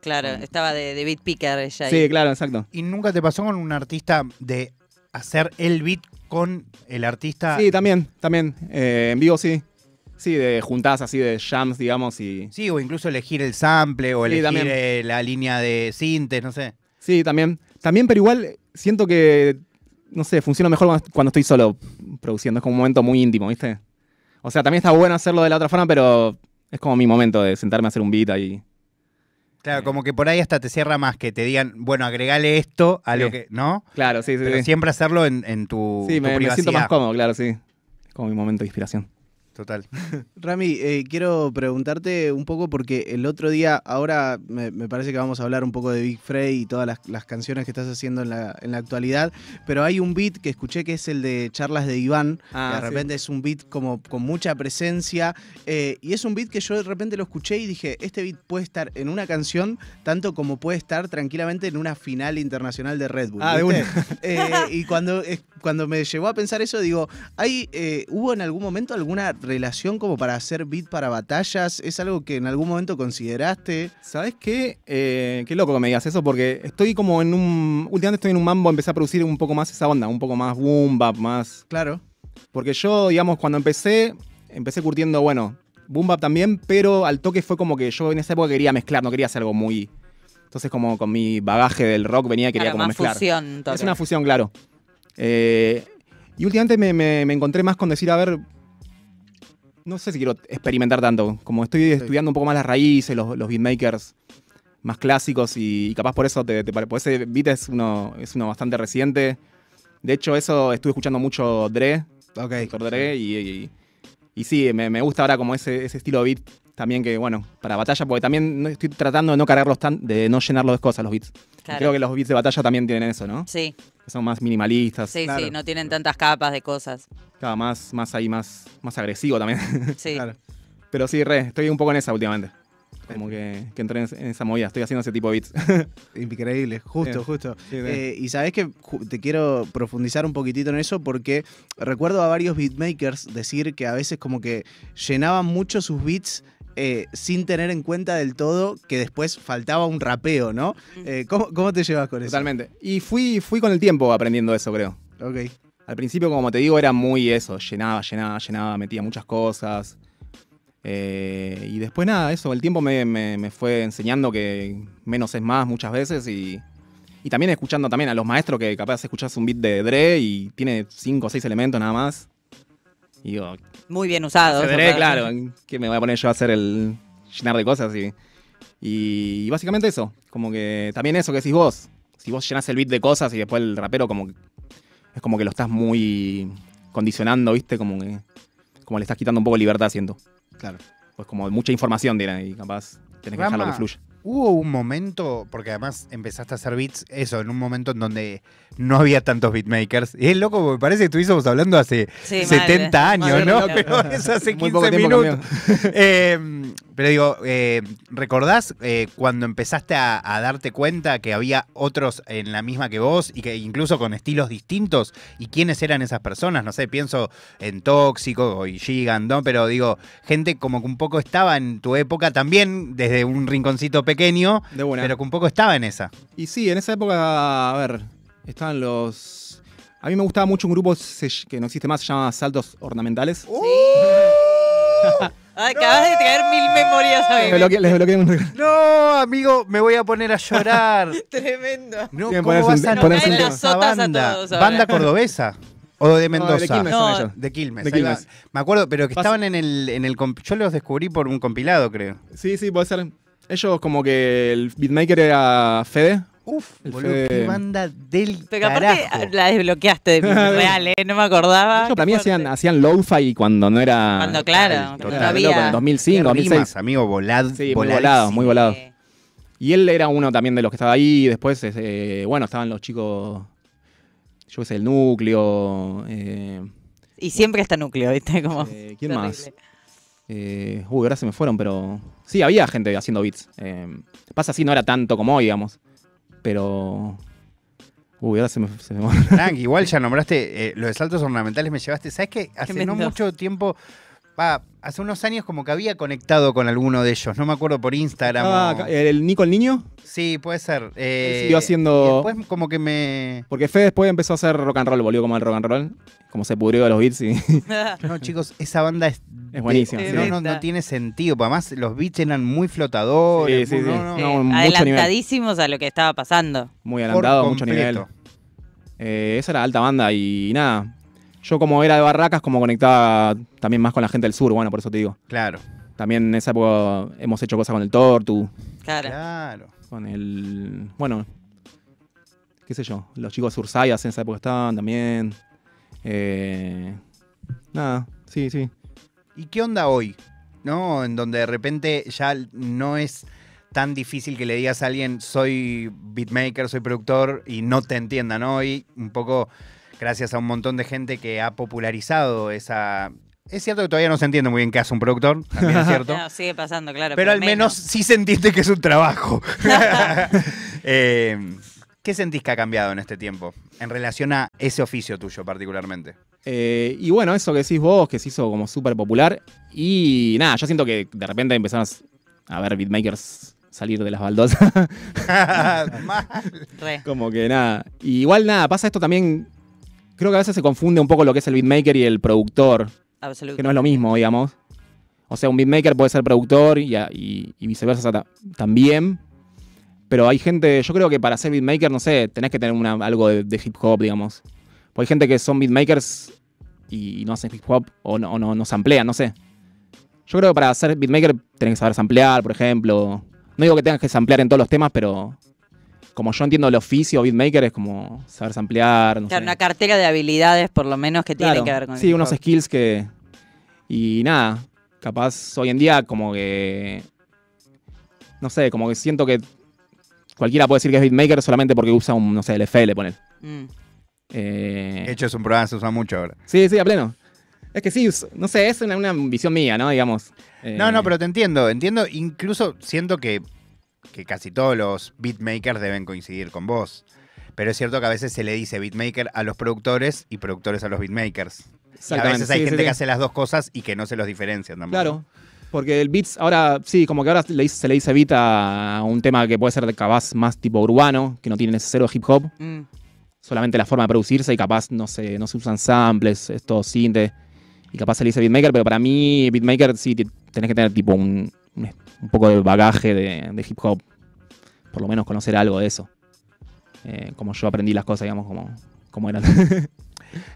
Claro, estaba de, de beat picker ella. Sí, ahí. claro, exacto. ¿Y nunca te pasó con un artista de hacer el beat con el artista? Sí, también, también. Eh, en vivo sí. Sí, de juntadas así de jams, digamos, y. Sí, o incluso elegir el sample o Sí, elegir eh, la línea de sintes, no sé. Sí, también. También, pero igual siento que. No sé, funciona mejor cuando, cuando estoy solo produciendo. Es como un momento muy íntimo, ¿viste? O sea, también está bueno hacerlo de la otra forma, pero es como mi momento de sentarme a hacer un beat ahí. Claro, como que por ahí hasta te cierra más que te digan, bueno, agregale esto a lo Sí. que. ¿No? Claro, sí, sí. Pero sí. siempre hacerlo en, en tu, Sí, tu me, me siento más cómodo, claro, sí. Es como mi momento de inspiración. Total. (laughs) Rami, eh, quiero preguntarte un poco porque el otro día, ahora me, me parece que vamos a hablar un poco de Big Frey y todas las, las canciones que estás haciendo en la, en la actualidad, pero hay un beat que escuché que es el de Charlas de Iván, Ah, que de sí. repente es un beat como con mucha presencia, eh, y es un beat que yo de repente lo escuché y dije, este beat puede estar en una canción tanto como puede estar tranquilamente en una final internacional de Red Bull. Ah, de ¿viste? Eh, y cuando, cuando me llevó a pensar eso, digo, ¿hay, eh, ¿hubo en algún momento alguna relación como para hacer beat para batallas? ¿Es algo que en algún momento consideraste? ¿Sabes qué? Eh, qué loco que me digas eso, porque estoy como en un. Últimamente estoy en un mambo, empecé a producir un poco más esa onda, un poco más boom bap, más. Claro. Porque yo, digamos, cuando empecé, empecé curtiendo, bueno, boom bap también, pero al toque fue como que yo en esa época quería mezclar, no quería hacer algo muy. Entonces, como con mi bagaje del rock venía y quería Claro, como más mezclar. fusión. toque. Es una fusión, claro. Eh, y últimamente me, me- me encontré más con decir, a ver, no sé si quiero experimentar tanto. Como estoy estudiando un poco más las raíces, los, los beatmakers más clásicos y, y capaz por eso te, te porque ese beat es uno, es uno bastante reciente. De hecho, eso estuve escuchando mucho Dre, Ok. Dr. Dre, y, y, y sí, me, me gusta ahora como ese, ese estilo de beat también que, bueno, para batalla, porque también estoy tratando de no cargarlos tan, de no llenarlos de cosas los beats. Claro. Creo que los beats de batalla también tienen eso, ¿no? Sí, Que son más minimalistas, sí, Claro. sí, no tienen tantas capas de cosas. cada más, más ahí, más, más agresivo también. (laughs) Sí. Claro. Pero sí, re, estoy un poco en esa últimamente. Como que, que entré en, esa movida, estoy haciendo ese tipo de beats. (laughs) Increíble, justo, Sí. justo. Sí, sí. Eh, y sabes que te quiero profundizar un poquitito en eso porque recuerdo a varios beatmakers decir que a veces como que llenaban mucho sus beats eh, sin tener en cuenta del todo que después faltaba un rapeo, ¿no? Eh, ¿cómo, cómo te llevas con eso? Totalmente. Y fui, fui con el tiempo aprendiendo eso, creo. Ok. Al principio, como te digo, era muy eso, llenaba, llenaba, llenaba, metía muchas cosas. Eh, y después nada, eso, el tiempo me, me- me fue enseñando que menos es más muchas veces y, y también escuchando también a los maestros que capaz escuchás un beat de Dre y tiene cinco o seis elementos nada más. Y digo, Muy bien usado. Para- claro, que me voy a poner yo a hacer el llenar de cosas y, y básicamente eso, como que también eso que decís vos, si vos llenás el beat de cosas y después el rapero como que- es como que lo estás muy condicionando, ¿viste? Como que como le estás quitando un poco de libertad, siento. Claro. Pues como mucha información tiene y capaz tenés que dejarlo que Rama, fluya. Hubo un momento, porque además empezaste a hacer beats, eso, en un momento en donde no había tantos beatmakers. Y es loco, porque parece que estuviésemos hablando hace Sí, mal, 70 años, mal, ¿no? Pero es hace Muy 15 poco tiempo minutos. (laughs) Eh, pero digo, eh, ¿recordás eh, cuando empezaste a, a darte cuenta que había otros en la misma que vos y que incluso con estilos distintos? ¿Y quiénes eran esas personas? No sé, pienso en Tóxico y Gigan, ¿no? Pero digo, gente como que un poco estaba en tu época también, desde un rinconcito pequeño, De buena. pero que un poco estaba en esa. Y sí, en esa época, a ver, estaban los... A mí me gustaba mucho un grupo que no existe más, se llama Saltos Ornamentales. (laughs) (laughs) Ay, acabas de traer mil memorias a Les mí. bloqueé, les bloqueé un regalo. No, amigo, me voy a poner a llorar. (laughs) Tremendo. No, Bien, ¿cómo ponerse vas un- a ponerse un. Sotas a banda? todos ahora. ¿Banda cordobesa? ¿O de Mendoza? de Quilmes No. son ellos. De Quilmes. De ahí va. Quilmes. Me acuerdo, pero que Pasa- estaban en el, en el. comp- Yo los descubrí por un compilado, creo. Sí, sí, puede ser. Ellos como que el beatmaker era Fede. Uf, El boludo, Fede- qué banda del Pero aparte carajo. la desbloqueaste de (laughs) real, ¿eh? No me acordaba. Ellos para mí Qué hacían, fuerte. hacían lo-fi cuando no era... Cuando, claro, Total, cuando no había. en 2005, Qué 2006. rimas, amigo, volado. Sí, muy volado, muy volado. Sí. Y él era uno también de los que estaba ahí. Después, eh, bueno, estaban los chicos... Yo qué sé, el núcleo... eh, Y siempre está núcleo, ¿viste? Como eh, ¿Quién terrible. más? Eh, uy, ahora se me fueron, pero... Sí, había gente haciendo beats. Eh, pasa así, no era tanto como hoy, digamos. Pero... Uy, ahora se me... Se me... Tranqui, (laughs) igual ya nombraste eh, lo de saltos ornamentales, me llevaste. ¿Sabes qué? Hace no mucho tiempo. Va, hace unos años como que había conectado con alguno de ellos, no me acuerdo por Instagram. Ah, o- el Nico el Niño. Sí, puede ser. Eh, siguió haciendo- y después como que me... Porque Fede después empezó a hacer rock and roll, volvió como el rock and roll. Como se pudrió de los beats y... (laughs) No, chicos, esa banda es... Es buenísima, de- sí. No, no, no tiene sentido. Además, los beats eran muy flotadores. Sí, sí, muy- sí. no, no, No, mucho adelantadísimos a lo que estaba pasando. Muy adelantado, mucho nivel. Eh, esa era alta banda y nada. Yo como era de Barracas, como conectaba también más con la gente del sur, bueno, por eso te digo. Claro, También en esa época hemos hecho cosas con el Tortu, Claro. claro. con el... Bueno, qué sé yo, los chicos de Sursayas en esa época estaban también. Eh, nada, sí, sí. ¿Y qué onda hoy? ¿No? En donde de repente ya no es tan difícil que le digas a alguien soy beatmaker, soy productor y no te entiendan hoy. Un poco gracias a un montón de gente que ha popularizado esa... Es cierto que todavía no se entiende muy bien qué hace un productor, también es cierto. (laughs) No, sigue pasando, claro. pero al menos sí se entiende que es un trabajo. (laughs) (laughs) Eh, ¿Qué sentís que ha cambiado en este tiempo en relación a ese oficio tuyo particularmente? Eh, y bueno, eso que decís vos, que se hizo como súper popular. Y nada, yo siento que de repente empezamos a ver beatmakers salir de las baldosas. Mal. Re. como que nada. Y igual nada, pasa esto también. Creo que a veces se confunde un poco lo que es el beatmaker y el productor, Absoluto. que no es lo mismo, digamos. O sea, un beatmaker puede ser productor y, y- y viceversa ta- también. Pero hay gente, yo creo que para ser beatmaker, no sé, tenés que tener una- algo de, de hip hop, digamos. Porque hay gente que son beatmakers y no hacen hip hop o no, o no, no samplean, no sé. Yo creo que para hacer beatmaker tenés que saber samplear, por ejemplo. No digo que tengas que samplear en todos los temas, pero como yo entiendo el oficio beatmaker es como saber samplear, no Claro, sé. una cartera de habilidades por lo menos que tiene que ver con el Sí, unos skills que. Y nada, capaz hoy en día como que. No sé, como que siento que cualquiera puede decir que es beatmaker solamente porque usa un, no sé, el FL, poner. Mm. De hecho, es un programa que se usa mucho ahora. sí, sí, a pleno. Es que sí, no sé, es una, una visión mía, ¿no? Digamos. Eh, No, no, pero te entiendo. Entiendo, incluso siento que, que casi todos los beatmakers deben coincidir con vos. Pero es cierto que a veces se le dice beatmaker a los productores y productores a los beatmakers. Y a veces hay sí, gente sí, que hace las dos cosas y que no se los diferencian tampoco. Claro. Porque el beats, ahora, sí, como que ahora le dice- se le dice beat a un tema que puede ser de capaz más tipo urbano, que no tiene ese cero hip hop, Mm. solamente la forma de producirse y capaz no se, no se usan samples, es todo synth. Y capaz se le dice beatmaker, pero para mí beatmaker sí tenés que tener tipo un, un, un poco de bagaje de, de hip hop. Por lo menos conocer algo de eso. Eh, como yo aprendí las cosas, digamos, como, como eran. (laughs)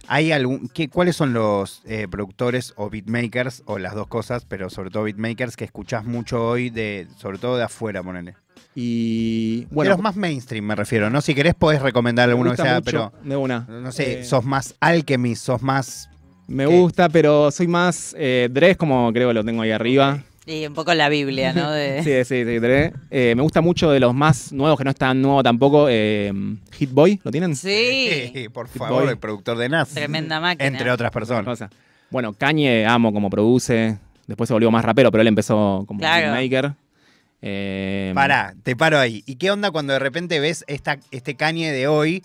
¿Hay algún, qué, ¿Cuáles son los eh, productores o beatmakers, o las dos cosas, pero sobre todo beatmakers que escuchás mucho hoy, de, sobre todo de afuera, ponele? y de bueno, los más mainstream me refiero, ¿no? Si querés podés recomendar me alguno que sea, mucho pero de una. no sé, Eh, sos más Alchemist, sos más... Me ¿Qué? gusta, pero soy más eh, como creo que lo tengo ahí arriba. Y un poco la Biblia, ¿no? De... (laughs) Sí, sí, sí. Eh, me gusta mucho de los más nuevos, que no es tan nuevo tampoco. Eh, Hit Boy, ¿lo tienen? Sí. por Hit favor, Boy. el productor de Nas. Tremenda máquina. Entre otras personas. Cosa. Bueno, Kanye amo como produce. Después se volvió más rapero, pero él empezó como Claro. beatmaker. Eh, Pará, te paro ahí. ¿Y qué onda cuando de repente ves esta, este Kanye de hoy,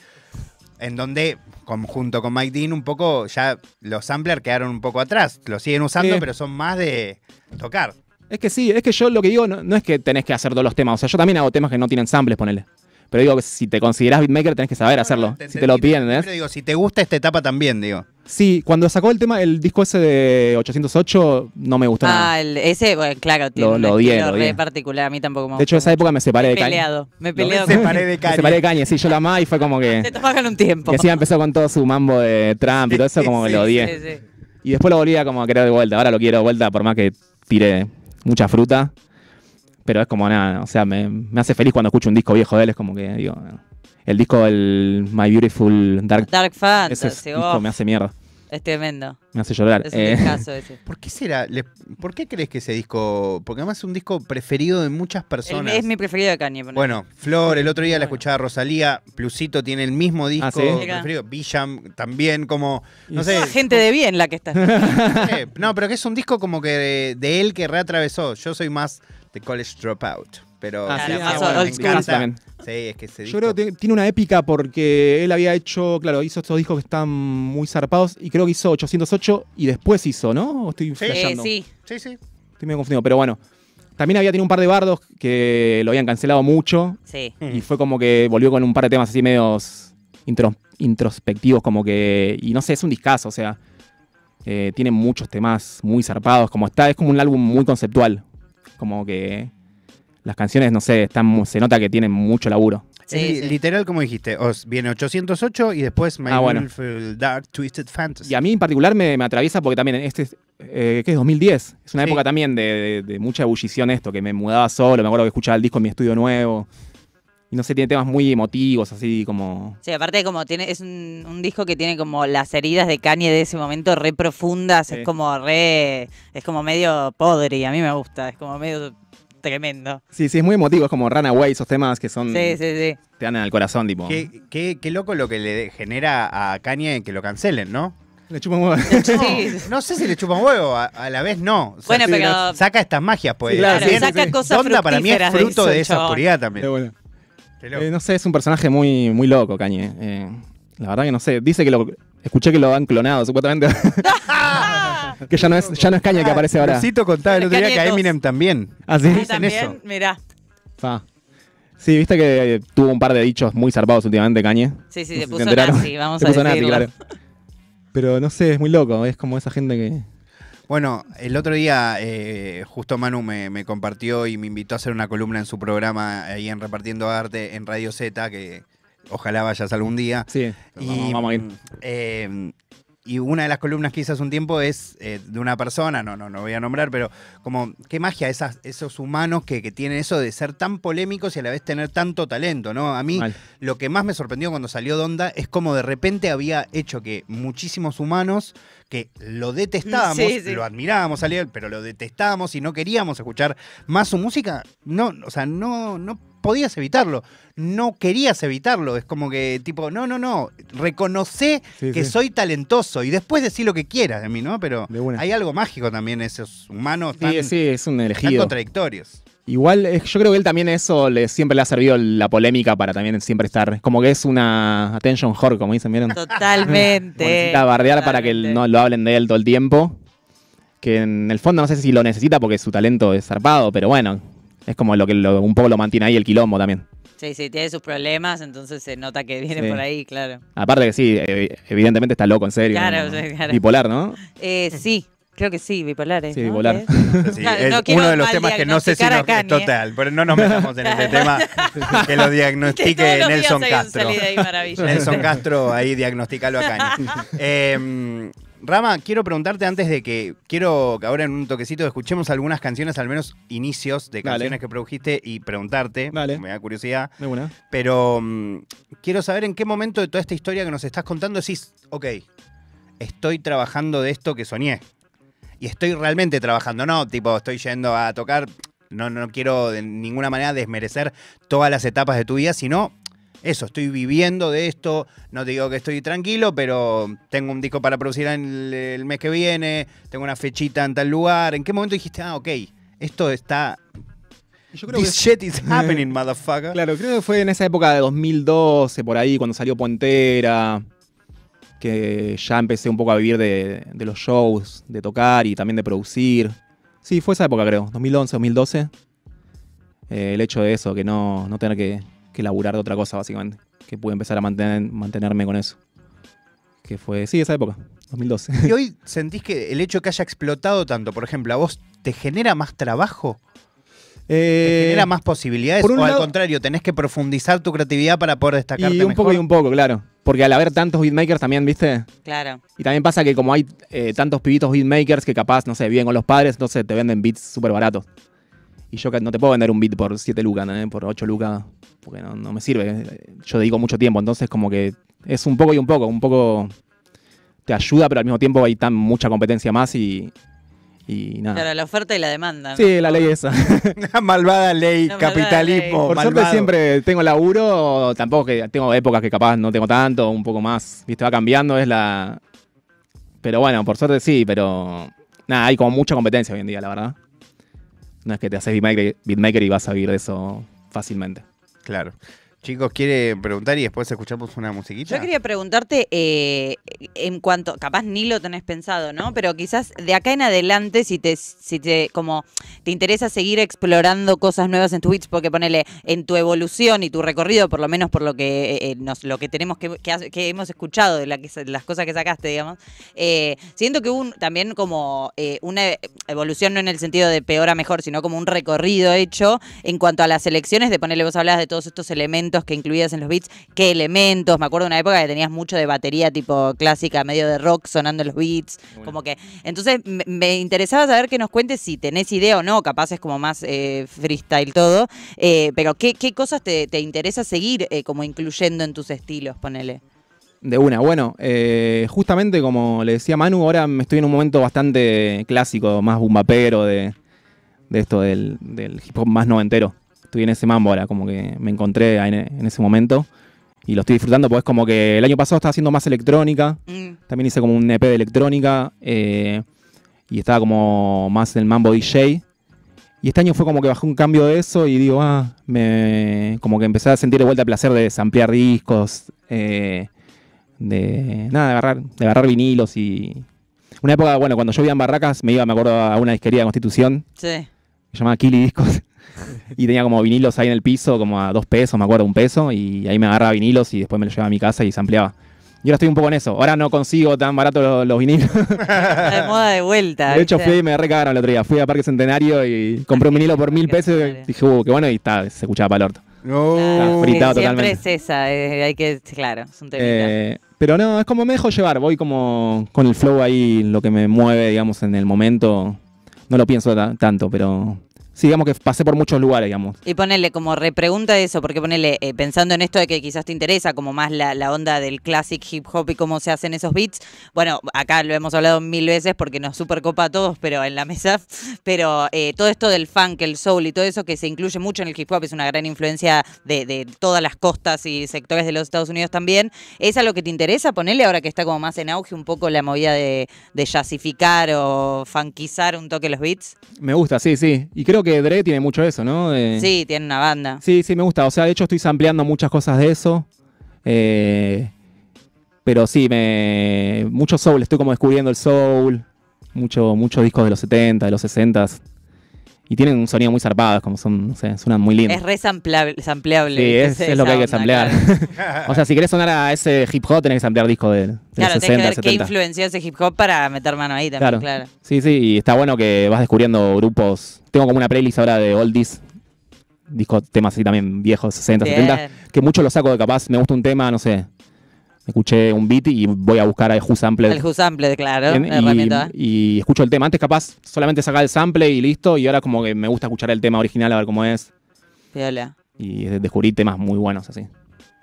en donde, con- junto con Mike Dean, un poco ya los samplers quedaron un poco atrás? Lo siguen usando, Sí. pero son más de tocar. Es que sí, es que yo lo que digo no, no es que tenés que hacer todos los temas. O sea, yo también hago temas que no tienen samples, ponele. Pero digo que si te considerás beatmaker tenés que saber hacerlo. Te si te lo piden. Pero digo, si te gusta esta etapa también, digo. Sí, cuando sacó el tema, el disco ese de 808, no me gustó nada. Ah, el- ese, bueno, claro, tiene Lo- lo odié, lo re odié. particular. A mí tampoco me De hecho, esa época me separé Me de peleado. Me he Me peleado separé (laughs) con... de Me Kanye. separé de Kanye, sí, (laughs) yo la amaba y fue como que... Te tomaban un tiempo. Que encima empezó con todo su mambo de Trump y todo eso, (laughs) como que Sí, lo odié. Sí, sí. Y después lo volví a como a querer de vuelta. Ahora lo quiero de vuelta por más que tire mucha fruta. Pero es como nada, o sea, me, me hace feliz cuando escucho un disco viejo de él. Es como que, digo, el disco del My Beautiful Dark, Dark ese Fantasy, disco oh, me hace mierda, es tremendo. me hace llorar. Es un Eh, discazo ese. ¿Por qué será? Le- ¿Por qué crees que ese disco.? Porque además es un disco preferido de muchas El- personas. es mi preferido de Kanye. Bueno, Flor, el otro día la escuchaba Rosalía, Plusito tiene el mismo disco Ah, ¿sí? Preferido, Bijam también, como, no sé, Toda gente de bien la que está. (laughs) eh, no, pero que es un disco como que de, de él que reatravesó. Yo soy más de College Dropout, pero Ah, sí, me más encanta. old school. Ah, también. Sí, es que ese Yo disco- creo que tiene una épica porque él había hecho, claro, hizo estos discos que están muy zarpados y creo que hizo 808 y después hizo, ¿no? ¿O estoy Sí. Eh, sí. Sí, sí. Estoy medio confundido, pero bueno. También había tenido un par de bardos que lo habían cancelado mucho Sí. y fue como que volvió con un par de temas así medios intro- introspectivos, como que. Y no sé, es un discazo, o sea. eh, tiene muchos temas muy zarpados, como está, es como un álbum muy conceptual. Como que las canciones, no sé, están, mu- se nota que tienen mucho laburo. Sí, Es li- sí. Literal, como dijiste, os viene 808 y después My Ah, bueno. Dark Twisted Fantasy. Y a mí en particular me, me atraviesa porque también este es, eh, ¿qué es 2010. Es una Sí. época también de, de- de mucha ebullición esto, que me mudaba solo, me acuerdo que escuchaba el disco en mi estudio nuevo. Y no sé, tiene temas muy emotivos, así como... Sí, aparte como tiene, es un, un disco que tiene como las heridas de Kanye de ese momento re profundas, Sí. es como re, es como medio podre, a mí me gusta, es como medio tremendo. Sí, sí, es muy emotivo, es como Runaway, esos temas que son... Sí, sí, sí. Te dan al corazón, tipo... Qué, qué- qué loco lo que le genera a Kanye que lo cancelen, ¿no? Le chupa un huevo. Sí. No sé si le chupa un huevo, a, a la vez no. O sea, Bueno, sí, pero- Saca estas magias, pues. Sí, claro, sí, saca sí. cosas Donda para mí es fruto eso, de esa chabón. oscuridad también. bueno. Eh, no sé, es un personaje muy, muy loco, Kanye. Eh, la verdad que no sé. Dice que lo... Escuché que lo han clonado, supuestamente. (laughs) que ya no es, ya no es Kanye que aparece ahora. Lucito contaba el otro día que a Eminem también. ¿Ah, sí? Ah, dicen También, eso. mirá. Fa. Sí, viste que eh, tuvo un par de dichos muy zarpados últimamente, Kanye. Sí, sí, No se puso enteraron. nazi, vamos Se a puso nazi, decirlo. claro. Pero no sé, es muy loco. Es como esa gente que. Bueno, el otro día eh, justo Manu me, me compartió y me invitó a hacer una columna en su programa ahí en Repartiendo Arte en Radio Z, que ojalá vayas algún día. Sí, Y, vamos, vamos a ir. eh, y una de las columnas que hice hace un tiempo es eh, de una persona, no, no, no voy a nombrar, pero como qué magia esas, esos humanos que, que tienen eso de ser tan polémicos y a la vez tener tanto talento, ¿no? A mí Mal. lo que más me sorprendió cuando salió Donda es como de repente había hecho que muchísimos humanos que lo detestábamos, Sí, sí. lo admirábamos pero lo detestábamos y no queríamos escuchar más su música, no, o sea, no, no podías evitarlo, no querías evitarlo, es como que tipo, no, no, no, reconoce Sí, que sí. soy talentoso y después decir lo que quieras de mí, ¿no? Pero hay algo mágico también en esos humanos tan, Sí, sí, es un tan elegido. contradictorios. Igual, eh, yo creo que él también eso le, siempre le ha servido la polémica para también siempre estar. Como que es una attention whore, como dicen, ¿vieron? Totalmente. (laughs) Necesita bardear para que no lo hablen de él todo el tiempo. Que en el fondo no sé si lo necesita porque su talento es zarpado, pero bueno, es como lo que lo- un poco lo mantiene ahí el quilombo también. Sí, sí, tiene sus problemas, entonces se nota que viene Sí. por ahí, claro. Aparte que sí, ev- evidentemente está loco, en serio. Claro, ¿no? sí, claro. Bipolar, ¿no? Eh, sí, creo que sí, bipolar. ¿eh? Sí, ¿no? bipolar. ¿Qué es? Sí, Claro, es no quiero uno de los temas que no sé si nos, Kanye, ¿eh? total, pero no nos metamos en ese tema (laughs) que lo Que diagnostique Nelson Castro. ahí. Nelson Castro, ahí diagnosticalo a. (laughs) Eh, Rama, quiero preguntarte antes de que quiero que ahora en un toquecito escuchemos algunas canciones, al menos inicios de Dale. canciones que produjiste y preguntarte, Dale. me da curiosidad, De una. pero mm, quiero saber en qué momento de toda esta historia que nos estás contando decís, ok, estoy trabajando de esto que soñé. Y estoy realmente trabajando, no, tipo, estoy yendo a tocar, no, no quiero de ninguna manera desmerecer todas las etapas de tu vida, sino eso, estoy viviendo de esto, no te digo que estoy tranquilo, pero tengo un disco para producir el, el mes que viene, tengo una fechita en tal lugar. ¿En qué momento dijiste, ah, ok, esto está... Yo creo que This shit is (laughs) happening, motherfucker. Claro, creo que fue en esa época de 2012, por ahí, cuando salió Puentera, que ya empecé un poco a vivir de, de los shows, de tocar y también de producir. Sí, fue esa época, creo, 2011, 2012. Eh, el hecho de eso, que no, no tener que, que laburar de otra cosa, básicamente. Que pude empezar a mantener, mantenerme con eso. Que fue, sí, esa época, 2012. ¿Y hoy sentís que el hecho de que haya explotado tanto, por ejemplo, a vos te genera más trabajo? ¿Te Eh, genera más posibilidades? por un ¿O al lado- contrario, tenés que profundizar tu creatividad para poder destacarte y un mejor? poco y un poco, claro. Porque al haber tantos beatmakers también, ¿viste? Claro. Y también pasa que como hay eh, tantos pibitos beatmakers que capaz, no sé, viven con los padres, entonces te venden beats súper baratos. Y yo no te puedo vender un beat por 7 lucas, por 8 lucas, porque no, no me sirve. Yo dedico mucho tiempo, entonces como que es un poco y un poco, un poco te ayuda, pero al mismo tiempo hay tan mucha competencia más y, y nada. Claro, la oferta y la demanda. ¿no? Sí, la ley esa. (laughs) La malvada ley, malvada capitalismo, Por suerte siempre tengo laburo, tampoco que tengo épocas que capaz no tengo tanto, un poco más, viste, va cambiando, es la... Pero bueno, por suerte sí, pero nada, hay como mucha competencia hoy en día, la verdad. No es que te haces beatmaker, beatmaker y vas a vivir de eso fácilmente. Claro. Chicos, ¿quiere preguntar y después escuchamos una musiquita? Yo quería preguntarte, eh, en cuanto, capaz ni lo tenés pensado, ¿no? Pero quizás de acá en adelante, si te, si te, como, te interesa seguir explorando cosas nuevas en tu beats, porque ponele, en tu evolución y tu recorrido, por lo menos por lo que eh, nos, lo que tenemos que, que, que hemos escuchado de la que, las cosas que sacaste, digamos, eh, siento que un- también como eh, una evolución, no en el sentido de peor a mejor, sino como un recorrido hecho en cuanto a las elecciones de ponerle, vos hablabas de todos estos elementos que incluías en los beats, qué elementos, me acuerdo de una época que tenías mucho de batería tipo clásica, medio de rock sonando en los beats, Bueno. como que, entonces me, me interesaba saber que nos cuentes si tenés idea o no, capaz es como más eh, freestyle todo, eh, pero qué, qué cosas te, te interesa seguir eh, como incluyendo en tus estilos, ponele. De una, bueno, eh, justamente como le decía Manu, ahora me estoy en un momento bastante clásico, más bumbapero de, de esto del, del hip hop más noventero. Estoy en ese mambo ahora, como que me encontré en, en ese momento y lo estoy disfrutando, pues como que el año pasado estaba haciendo más electrónica, Mm, también hice como un EP de electrónica eh, y estaba como más en el mambo DJ. Y este año fue como que bajé un cambio de eso y digo, ah, me, como que empecé a sentir de vuelta el placer de samplear discos, eh, de nada, de agarrar, de agarrar vinilos y... Una época, bueno, cuando yo vivía en Barracas, me iba, me acuerdo, a una disquería de Constitución, sí. que se llamaba Kili Discos, (laughs) y tenía como vinilos ahí en el piso, como a dos pesos, me acuerdo, un peso, y ahí me agarraba vinilos y después me los llevaba a mi casa y sampleaba. Y ahora estoy un poco en eso. Ahora no consigo tan barato los, los vinilos. (laughs) Está de moda de vuelta. De hecho, ¿viste? fui y me recagaron el otro día. Fui a Parque Centenario y compré un vinilo por mil pesos. Y dije, uh, qué bueno, y está, se escuchaba para el orto. No. Claro, Está fritado siempre totalmente. es esa, eh, hay que, claro, es un. Eh, Pero no, es como me dejo llevar, voy como con el flow ahí, lo que me mueve, digamos, en el momento. No lo pienso ta- tanto, pero sí, digamos que pasé por muchos lugares, digamos. Y ponele como repregunta eso, porque ponele, eh, pensando en esto de que quizás te interesa como más la, la onda del classic hip hop y cómo se hacen esos beats, bueno, acá lo hemos hablado mil veces porque nos super copa a todos, pero en la mesa, (laughs) pero eh, todo esto del funk, el soul y todo eso que se incluye mucho en el hip hop, es una gran influencia de, de todas las costas y sectores de los Estados Unidos también, ¿es algo que te interesa? Ponele ahora que está como más en auge un poco la movida de, de jazzificar o funkizar un toque los beats. Me gusta, sí, sí. Y creo que Dre tiene mucho eso, ¿no? De- Sí, tiene una banda. Sí, sí, me gusta. O sea, de hecho estoy sampleando muchas cosas de eso. Eh, pero sí, me mucho soul. Estoy como descubriendo el soul. Mucho, muchos discos de los 70, de los 60. Y tienen un sonido muy zarpado, como son, no sé, suenan muy lindos. Es re sampleable. sampleable Sí, es, es lo que hay que samplear. claro. (laughs) o sea, si querés sonar a ese hip hop, tenés que samplear discos de, de Claro, los tenés que 60, ver qué 70. influenció ese hip hop para meter mano ahí también, Claro. claro. Sí, sí, y está bueno que vas descubriendo grupos. Tengo como una playlist ahora de oldies, discos, temas así también viejos, 60, 70, Bien. que mucho lo saco de capaz, me gusta un tema, no sé, escuché un beat y voy a buscar a Who Sample. El Who Sample, claro, herramienta. y, y escucho el tema. Antes capaz solamente sacaba el sample y listo, y ahora como que me gusta escuchar el tema original a ver cómo es. Piola, Y descubrí temas muy buenos así.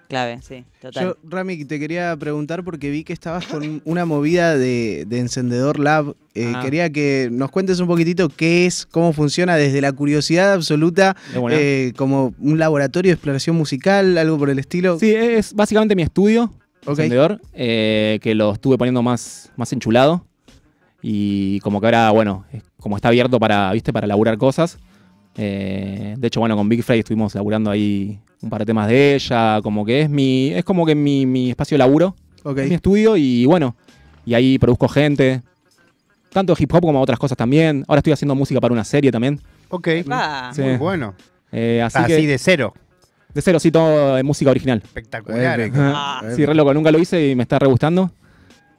clave, sí, total. Yo, Rami, te quería preguntar porque vi que estabas con una movida de, de encendedor lab. Eh, Ah. Quería que nos cuentes un poquitito qué es, cómo funciona desde la curiosidad absoluta, eh, como un laboratorio de exploración musical, algo por el estilo. Sí, es básicamente mi estudio, Ok. encendedor, eh, que lo estuve poniendo más, más enchulado. Y como que ahora, bueno, como está abierto para, ¿viste? Para laburar cosas. Eh, de hecho, bueno, con Big Fray estuvimos laburando ahí un par de temas de ella. Como que es mi. Es como que mi, mi espacio de laburo. Ok. Es mi estudio y bueno. Y ahí produzco gente. Tanto hip hop como otras cosas también. Ahora estoy haciendo música para una serie también. Ok. Sí. Muy bueno. Eh, así Así, que. de cero. De cero, sí, todo de música original. Espectacular. Ah. Sí, re loco, nunca lo hice y me está re gustando.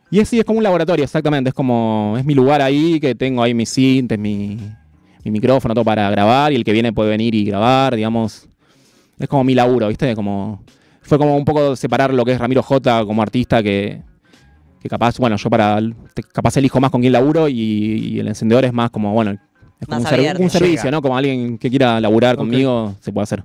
Y es, sí, es como un laboratorio, exactamente. Es como, es mi lugar ahí, que tengo ahí mis cintes, mi, mi micrófono, todo para grabar, y el que viene puede venir y grabar, digamos. Es como mi laburo, ¿viste? Como, fue como un poco separar lo que es Ramiro J como artista, que, que capaz, bueno, yo para, capaz elijo más con quién laburo, y, y el encendedor es más como, bueno, es como un, servicio. ¿no? Como alguien que quiera laburar conmigo, se puede hacer.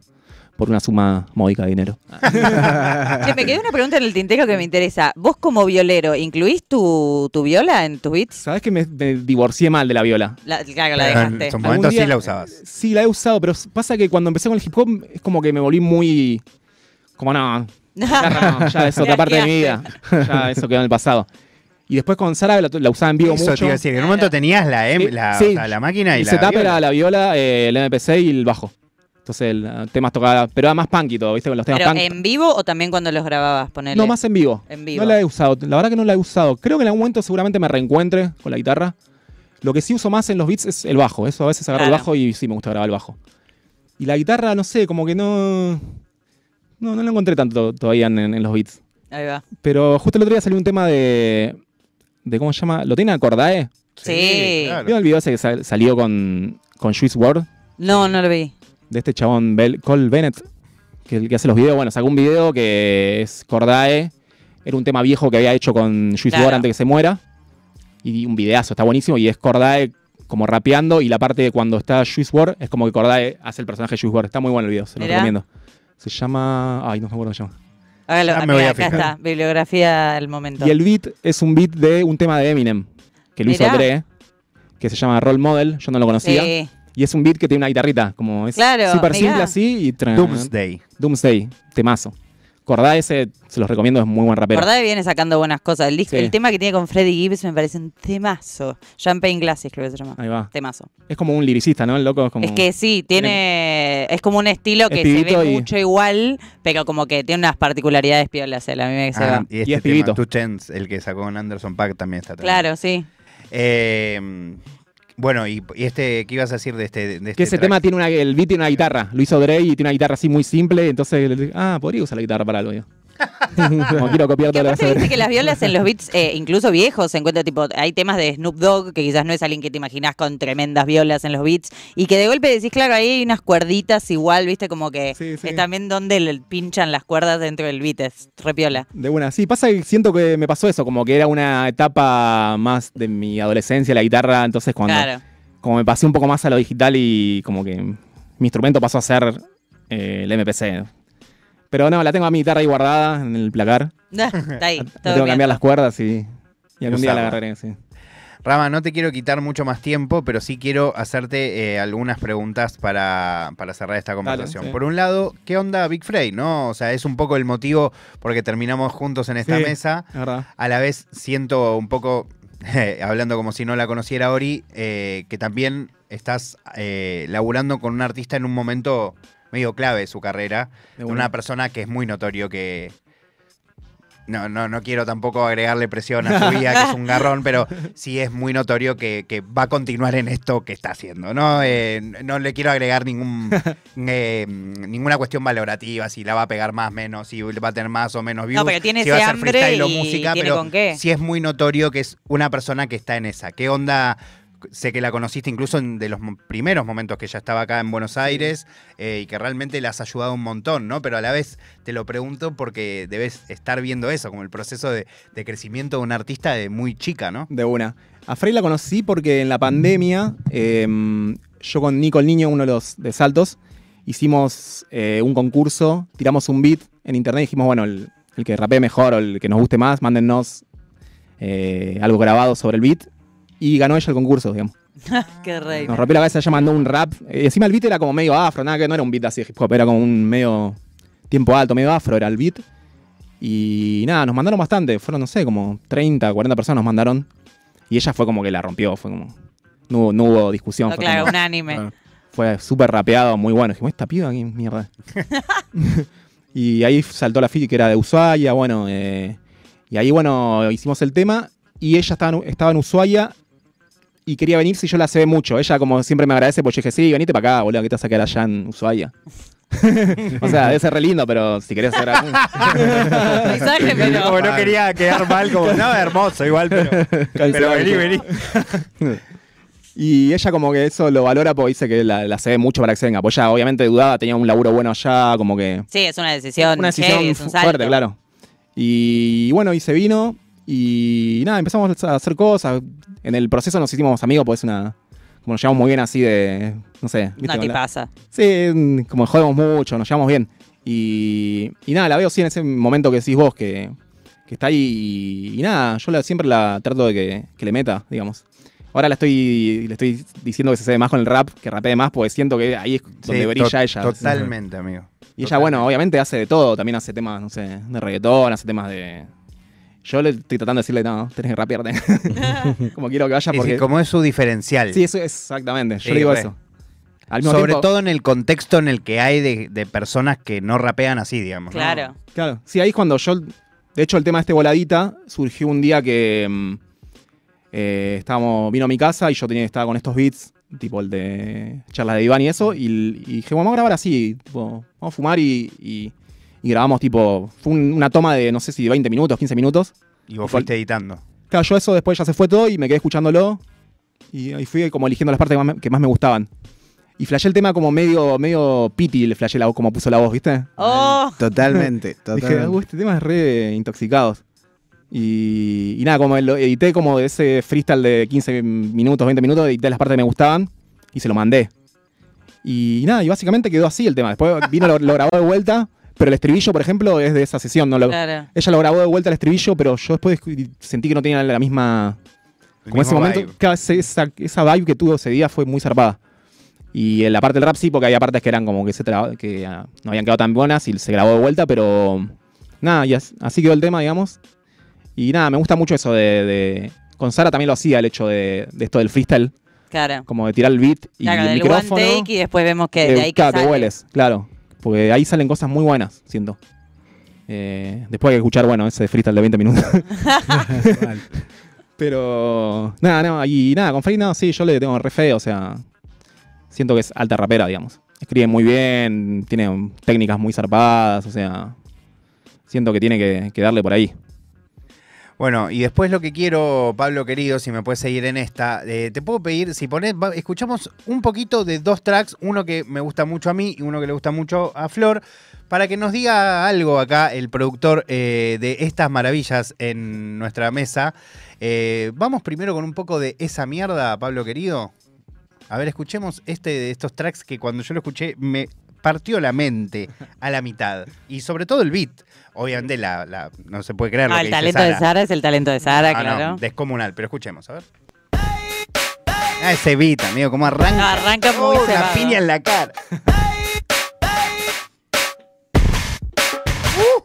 Por una suma módica de dinero. (laughs) Che, me quedó una pregunta en el tintero que me interesa. Vos como violero, ¿incluís tu, tu viola en tus beats? ¿Sabes que me, me divorcié mal de la viola? La, claro, la dejaste. En su Algún momento día- sí la usabas. Sí, la he usado, pero pasa que cuando empecé con el hip hop es como que me volví muy. Como no, (laughs) guitarra no, ya es otra parte de mi vida. Ya eso quedó en el pasado. Y después con Sara la, la usaba en vivo Eso mucho. te iba a decir, que en un momento tenías la, em- Sí, la, sí. o sea, la máquina y el la setup viola. era la viola, eh, el MPC y el bajo. Entonces, el, eh, temas tocados. Pero era más punky todo, ¿viste? Con los temas ¿Pero punk. en vivo o también cuando los grababas? Ponele. No, más en vivo. En vivo. No la he usado. La verdad que no la he usado. Creo que en algún momento seguramente me reencuentre con la guitarra. Lo que sí uso más en los beats es el bajo. Eso a veces agarro el bajo y sí me gusta grabar el bajo. Y la guitarra, no sé, como que no. No, no lo encontré tanto todavía en, en los beats. Ahí va. Pero justo el otro día salió un tema de. de ¿Cómo se llama? ¿Lo tiene Acordae? Sí. claro. ¿Vieron el video ese que sal- salió con, con Juice WRLD? No, no lo vi. De este chabón Bel- Cole Bennett, que el que hace los videos. Bueno, sacó un video que es Cordae. Era un tema viejo que había hecho con Juice Claro. WRLD antes que se muera. Y un videazo, está buenísimo. Y es Cordae como rapeando. Y la parte de cuando está Juice WRLD es como que Cordae hace el personaje de Juice WRLD. Está muy bueno el video, se lo Mirá. recomiendo. Se llama. Ay, no me acuerdo cómo se llama. Hágalo. Ah, me voy mira, a acá fijar. está. Bibliografía del momento. Y el beat es un beat de un tema de Eminem, que lo hizo. Dre, que se llama Role Model. Yo no lo conocía. Sí. Y es un beat que tiene una guitarrita, como es Claro, súper simple así y Doomsday. Doomsday, temazo. Cordae ese, se los recomiendo, es muy buen rapero. Que viene sacando buenas cosas. El, disco, Sí. el tema que tiene con Freddie Gibbs me parece un temazo. Champagne Glasses creo que se llama. Ahí va. Temazo. Es como un liricista, ¿no? El loco es como... Es que sí, tiene. Es como un estilo que Es se ve y- mucho igual, pero como que tiene unas particularidades piolas. él, A mí me se Ah, va. y este Y es tema, pibito. Two Chainz, el que sacó con Anderson Paak también está también. Claro, sí. Eh, bueno, y, y este, ¿qué ibas a decir de este? De este Que ese track? tema tiene una... El beat tiene una guitarra. Lo hizo Dre y tiene una guitarra así muy simple. Entonces, le dije, ah, podría usar la guitarra para algo. yo. (laughs) Como quiero copiar Que todo lo que las violas en los (laughs) beats, eh, incluso viejos, se encuentra tipo, hay temas de Snoop Dogg, que quizás no es alguien que te imaginas con tremendas violas en los beats, y que de golpe decís, claro, ahí hay unas cuerditas igual, viste, como que Sí, sí. es también donde le pinchan las cuerdas dentro del beat, es repiola. De una, sí, pasa que siento que me pasó eso, como que era una etapa más de mi adolescencia, la guitarra, entonces cuando Claro. como me pasé un poco más a lo digital y como que mi instrumento pasó a ser eh, el MPC. Pero no, la tengo a mi guitarra ahí guardada en el placar. (laughs) Está ahí, todo tengo que cambiar las cuerdas y, y algún día la agarraré, sí. Rama, no te quiero quitar mucho más tiempo, pero sí quiero hacerte eh, algunas preguntas para, para cerrar esta conversación. sí. Por un lado, ¿qué onda Big Frey? ¿No? O sea, es un poco el motivo porque terminamos juntos en esta Sí. mesa. Verdad. A la vez siento un poco, (laughs) hablando como si no la conociera Ori, eh, que también estás eh, laburando con un artista en un momento medio clave de su carrera, De una una. persona que es muy notorio que... No, no, no quiero tampoco agregarle presión a su vida, que es un (laughs) garrón, pero sí es muy notorio que, que va a continuar en esto que está haciendo. No, Eh, no le quiero agregar ningún, (laughs) eh, ninguna cuestión valorativa, si la va a pegar más, menos, si va a tener más o menos views. No, pero tiene si va a ser hambre freestyle o y música, tiene pero con qué. sí es muy notorio que es una persona que está en esa. ¿Qué onda? Sé que la conociste incluso en de los primeros momentos que ella estaba acá en Buenos Aires eh, y que realmente le has ayudado un montón, ¿no? Pero a la vez te lo pregunto porque debes estar viendo eso, como el proceso de, de crecimiento de un artista de muy chica, ¿no? De una. A Frey la conocí porque en la pandemia, eh, yo con Nico el Niño, uno de los de Saltos, hicimos eh, un concurso, tiramos un beat en internet y dijimos, bueno, el, el que rapee mejor o el que nos guste más, mándennos eh, algo grabado sobre el beat. Y ganó ella el concurso, digamos. (laughs) Qué rey. Nos rompió la cabeza, ella mandó un rap. Eh, encima el beat era como medio afro, nada que no era un beat así de hip hop, era como un medio tiempo alto, medio afro era el beat. Y nada, nos mandaron bastante, fueron, no sé, como 30, 40 personas nos mandaron. Y ella fue como que la rompió, fue como. No hubo, no hubo discusión. No, fue claro, como- unánime. Claro. fue súper rapeado, muy bueno. Dijimos, esta piba, qué mierda. (laughs) y ahí saltó la fit que era de Ushuaia, bueno. eh, y ahí, bueno, hicimos el tema. Y ella estaba en, estaba en Ushuaia y quería venir si yo la sé mucho. Ella, como siempre, me agradece porque yo dije, sí, venite para acá, boludo, que te vas a quedar allá en Ushuaia. (laughs) o sea, debe ser re lindo, pero si querés hacer algo. (laughs) Mensaje, pero. Como no quería quedar mal, como, no, hermoso igual, pero, (laughs) pero vení, vení. Y ella como que eso lo valora porque dice que la, la se ve mucho para que se venga. Pues ella obviamente dudaba, tenía un laburo bueno allá, como que... Sí, es una decisión. una decisión heavy, es un salto. fuerte, claro. Y bueno, y se vino y nada, empezamos a hacer cosas. En el proceso nos hicimos amigos, pues una... Como nos llevamos muy bien así de... No sé. ¿viste? No te pasa. Sí, como jodemos mucho, nos llevamos bien. Y, y nada, la veo sí en ese momento que decís vos, que, que está ahí. Y, y nada, yo la- siempre la trato de que, que le meta, digamos. Ahora la estoy, le estoy diciendo que se cede más con el rap, que rapee más, porque siento que ahí es donde Sí, brilla to- ella. Totalmente, amigo. Y ella, bueno, obviamente hace de todo, también hace temas, no sé, de reggaetón, hace temas de... Yo le estoy tratando de decirle, no, tenés que rapearte. (laughs) como quiero que vaya porque... como es su diferencial. Sí, eso es exactamente, yo Sí, digo re. eso. Al mismo Sobre tiempo- todo en el contexto en el que hay de, de personas que no rapean así, digamos. ¿no? Claro. Claro, sí, ahí es cuando yo. De hecho, el tema de este voladita surgió un día que mm, eh, estábamos, vino a mi casa y yo tenía, estaba con estos beats, tipo el de charlas de Iván y eso, y, y dije, bueno, vamos a grabar así, tipo, vamos a fumar y, y- y grabamos, tipo, fue un- una toma de no sé si de 20 minutos, 15 minutos. Y vos fuiste editando. Claro, yo eso después ya se fue todo y me quedé escuchándolo y ahí fui como eligiendo las partes que más me, que más me gustaban. Y flashé el tema como medio, medio piti, le flashé la voz, como puso la voz, ¿viste? Oh, (laughs) Totalmente, (laughs) Dije, totalmente. "Uh, este tema es re intoxicados. Y, y nada, como lo edité como de ese freestyle de 15 minutos, 20 minutos, edité las partes que me gustaban y se lo mandé. Y nada, y básicamente quedó así el tema. Después vino, lo, lo grabó de vuelta, pero el estribillo, por ejemplo, es de esa sesión. No lo- claro. Ella lo grabó de vuelta el estribillo, pero yo después sentí que no tenía la misma... El Como ese momento, vibe. esa, esa vibe que tuvo ese día fue muy zarpada. Y en la parte del rap sí, porque había partes que eran como que, se traba- que ah, no habían quedado tan buenas y se grabó de vuelta, pero nada, y as- así quedó el tema, digamos. Y nada, me gusta mucho eso de... de- con Sara también lo hacía, el hecho de, de esto del freestyle, Claro. como de tirar el beat y Claro, el del micrófono. one take y después vemos que de ahí que claro, te sale. hueles, claro. Porque ahí salen cosas muy buenas, siento. Eh, después hay que escuchar, bueno, ese freestyle de 20 minutos. (laughs) Pero nada, no, y nada, con Frey no, sí, yo le tengo re fe, o sea, siento que es alta rapera, digamos. Escribe muy bien, tiene técnicas muy zarpadas, o sea, siento que tiene que, que darle por ahí. Bueno, y después lo que quiero, Pablo querido, si me puedes seguir en esta, eh, te puedo pedir, si pones, escuchamos un poquito de dos tracks, uno que me gusta mucho a mí y uno que le gusta mucho a Flor, para que nos diga algo acá el productor eh, de estas maravillas en nuestra mesa. Eh, vamos primero con un poco de esa mierda, Pablo querido. A ver, escuchemos este de estos tracks que cuando yo lo escuché me partió la mente a la mitad. Y sobre todo el beat. Obviamente la, la- no se puede creer lo Ah, que el dice talento de Sara. Es el talento de Sara, Ah, no, claro. descomunal, pero escuchemos, a ver. Ah, ese beat, amigo, cómo arranca. No, arranca muy Oh, una cebado. piña en la cara. Para,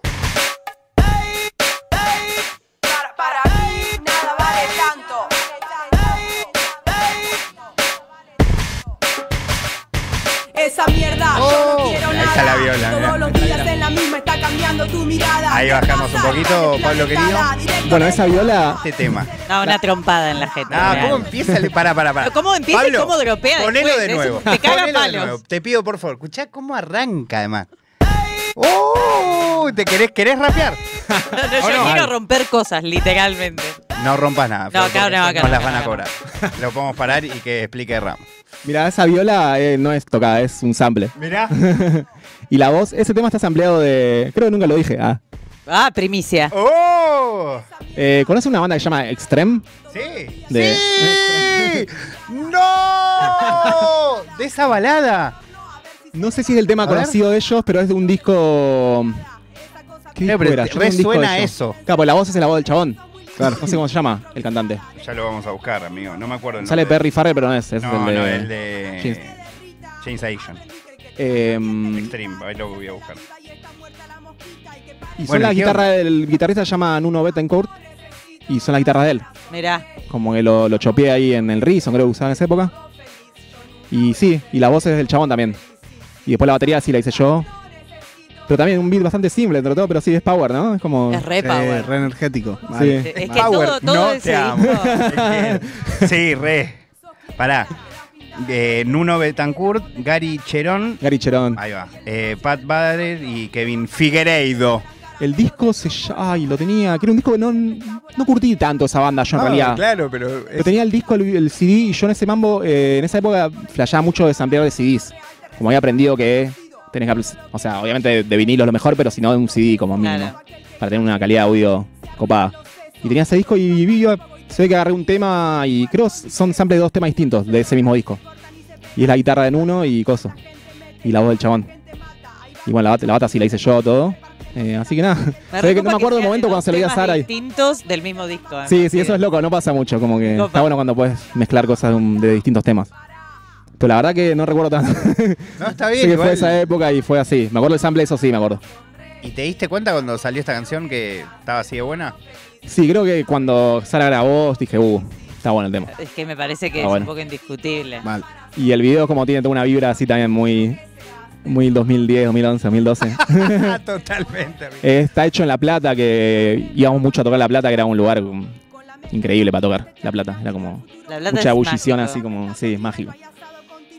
(laughs) Esa mierda, yo Oh, no quiero ahí nada. está la viola, Todos los días en la misma está cambiando tu mirada. Ahí ¿Qué bajamos un poquito, Pablo querido. Bueno, esa viola, Este tema. No, una trompada en la jeta. No, real. ¿cómo empieza? pará, pará. Pero ¿cómo empieza y cómo dropea Ponelo de nuevo. te caga Ponelo de palos. nuevo. Te pido, por favor, escuchá cómo arranca, además. ¡Oh! ¿Te querés, querés rapear? (laughs) No, no, ¿O yo no? quiero romper cosas, literalmente. No rompas nada. No, claro, no, nos claro, las no, van a no. cobrar. (laughs) Lo podemos parar y que explique Ram. mira, esa viola eh, no es tocada, es un sample. Mirá. (laughs) Y la voz, ese tema está sampleado de. Creo que nunca lo dije. Ah. Ah, primicia. ¡Oh! Eh, ¿Conoces una banda que se llama Extreme? ¡Sí! De- ¡Sí! (laughs) ¡No! De esa balada. No sé si es el tema A ver. conocido de ellos, pero es de un disco. ¿Qué disco era? disco de resuena eso. Claro, pues la voz es la voz del chabón. Claro, no sé cómo se llama el cantante. Ya lo vamos a buscar, amigo. No me acuerdo el Sale nombre. Perry Farrell, pero no es. es No, el de. no, el de. James. James Addiction. Em, Extreme, ahí lo voy a buscar. y son Bueno, la ¿y qué guitarra del guitarrista se llama Nuno Bettencourt. Y son las guitarras de él. Mirá. Como que lo, lo chopeé ahí en el Reason, creo que usaba en esa época. Y sí, y la voz es del chabón también. Y después la batería sí la hice yo. Pero también un beat bastante simple entre todo, pero sí es power, ¿no? Es como. Es re Eh, power. re energético. Sí. Es que Power, todo, todo no ese te amo. (laughs) Sí, re. Pará. Eh, Nuno Betancourt, Gary Cherón. Gary Cherón. Ahí va. Eh, Pat Bader y Kevin Figueiredo. El disco se. Ay, lo tenía. Que era un disco que no, no curtí tanto esa banda yo en realidad. claro, pero. Pero tenía el disco, el, el CD, y yo en ese mambo, eh, en esa época, flasheaba mucho de samplear de CDs. Como había aprendido que tenés que. O sea, obviamente de, vinilo es lo mejor, pero si no de un CD como mínimo. Claro. Para tener una calidad de audio copada. Y tenía ese disco y vi, se ve que agarré un tema y creo son samples de dos temas distintos de ese mismo disco. Y es la guitarra de Nuno y Coso. Y la voz del chabón. Y bueno, la, bata- la bata sí la hice yo todo. Eh, así que nada. (laughs) Ve que no me acuerdo del momento cuando se lo di a Sara. distintos del mismo disco. además. Sí, sí, eso es loco, no pasa mucho, como que Copa. está bueno cuando puedes mezclar cosas de, un- de distintos temas. Pero la verdad que no recuerdo tanto. (laughs) No, está bien. que igual. fue esa época y fue así. Me acuerdo del sample, eso sí, me acuerdo. ¿Y te diste cuenta cuando salió esta canción que estaba así de buena? Sí, creo que cuando Sara grabó dije, uh, está bueno el tema. Es que me parece que Ah, es bueno. un poco indiscutible. Mal. Y el video como tiene toda una vibra así también muy, muy 2010, 2011, 2012. Totalmente, amigo. Está hecho en La Plata, que íbamos mucho a tocar La Plata, que era un lugar increíble para tocar La Plata. Era como La plata mucha es ebullición mágico. así como, sí, mágico.